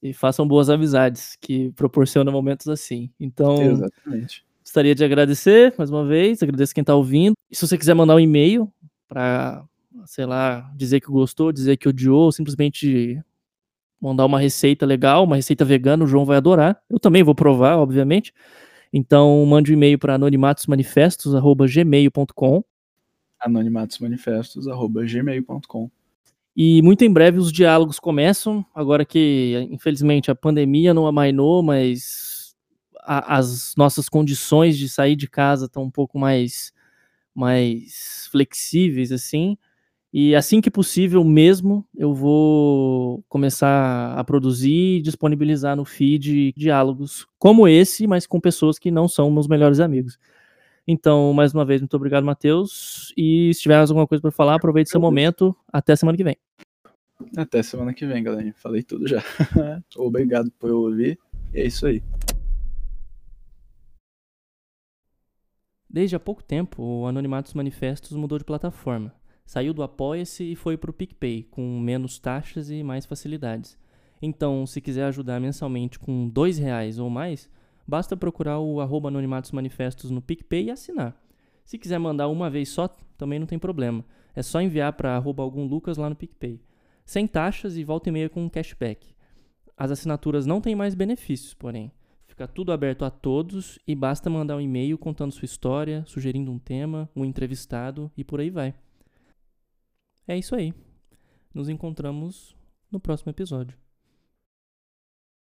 E façam boas amizades, que proporcionam momentos assim. Então, Exatamente. gostaria de agradecer mais uma vez, agradeço quem tá ouvindo. E se você quiser mandar um e-mail para, sei lá, dizer que gostou, dizer que odiou, ou simplesmente mandar uma receita legal, uma receita vegana, o João vai adorar. Eu também vou provar, obviamente. Então, mande um e-mail para anonimatosmanifestos@gmail.com anonimatosmanifestos.gmail.com E muito em breve os diálogos começam. Agora que, infelizmente, a pandemia não amainou, mas a- as nossas condições de sair de casa estão um pouco mais, mais flexíveis, assim. E assim que possível mesmo, eu vou começar a produzir e disponibilizar no feed diálogos como esse, mas com pessoas que não são meus melhores amigos. Então, mais uma vez, muito obrigado, Matheus. E se tiver mais alguma coisa para falar, aproveite seu momento. Até semana que vem. Até semana que vem, galera. Falei tudo já. Obrigado por ouvir. E é isso aí. Desde há pouco tempo, o Anonimatos Manifestos mudou de plataforma. Saiu do Apoia-se e foi para o PicPay, com menos taxas e mais facilidades. Então, se quiser ajudar mensalmente com R$ reais ou mais, basta procurar o arroba Anonimatos Manifestos no PicPay e assinar. Se quiser mandar uma vez só, também não tem problema. É só enviar para arroba algum Lucas lá no PicPay. Sem taxas e volta e meia com cashback. As assinaturas não têm mais benefícios, porém. Fica tudo aberto a todos e basta mandar um e-mail contando sua história, sugerindo um tema, um entrevistado e por aí vai. É isso aí. Nos encontramos no próximo episódio.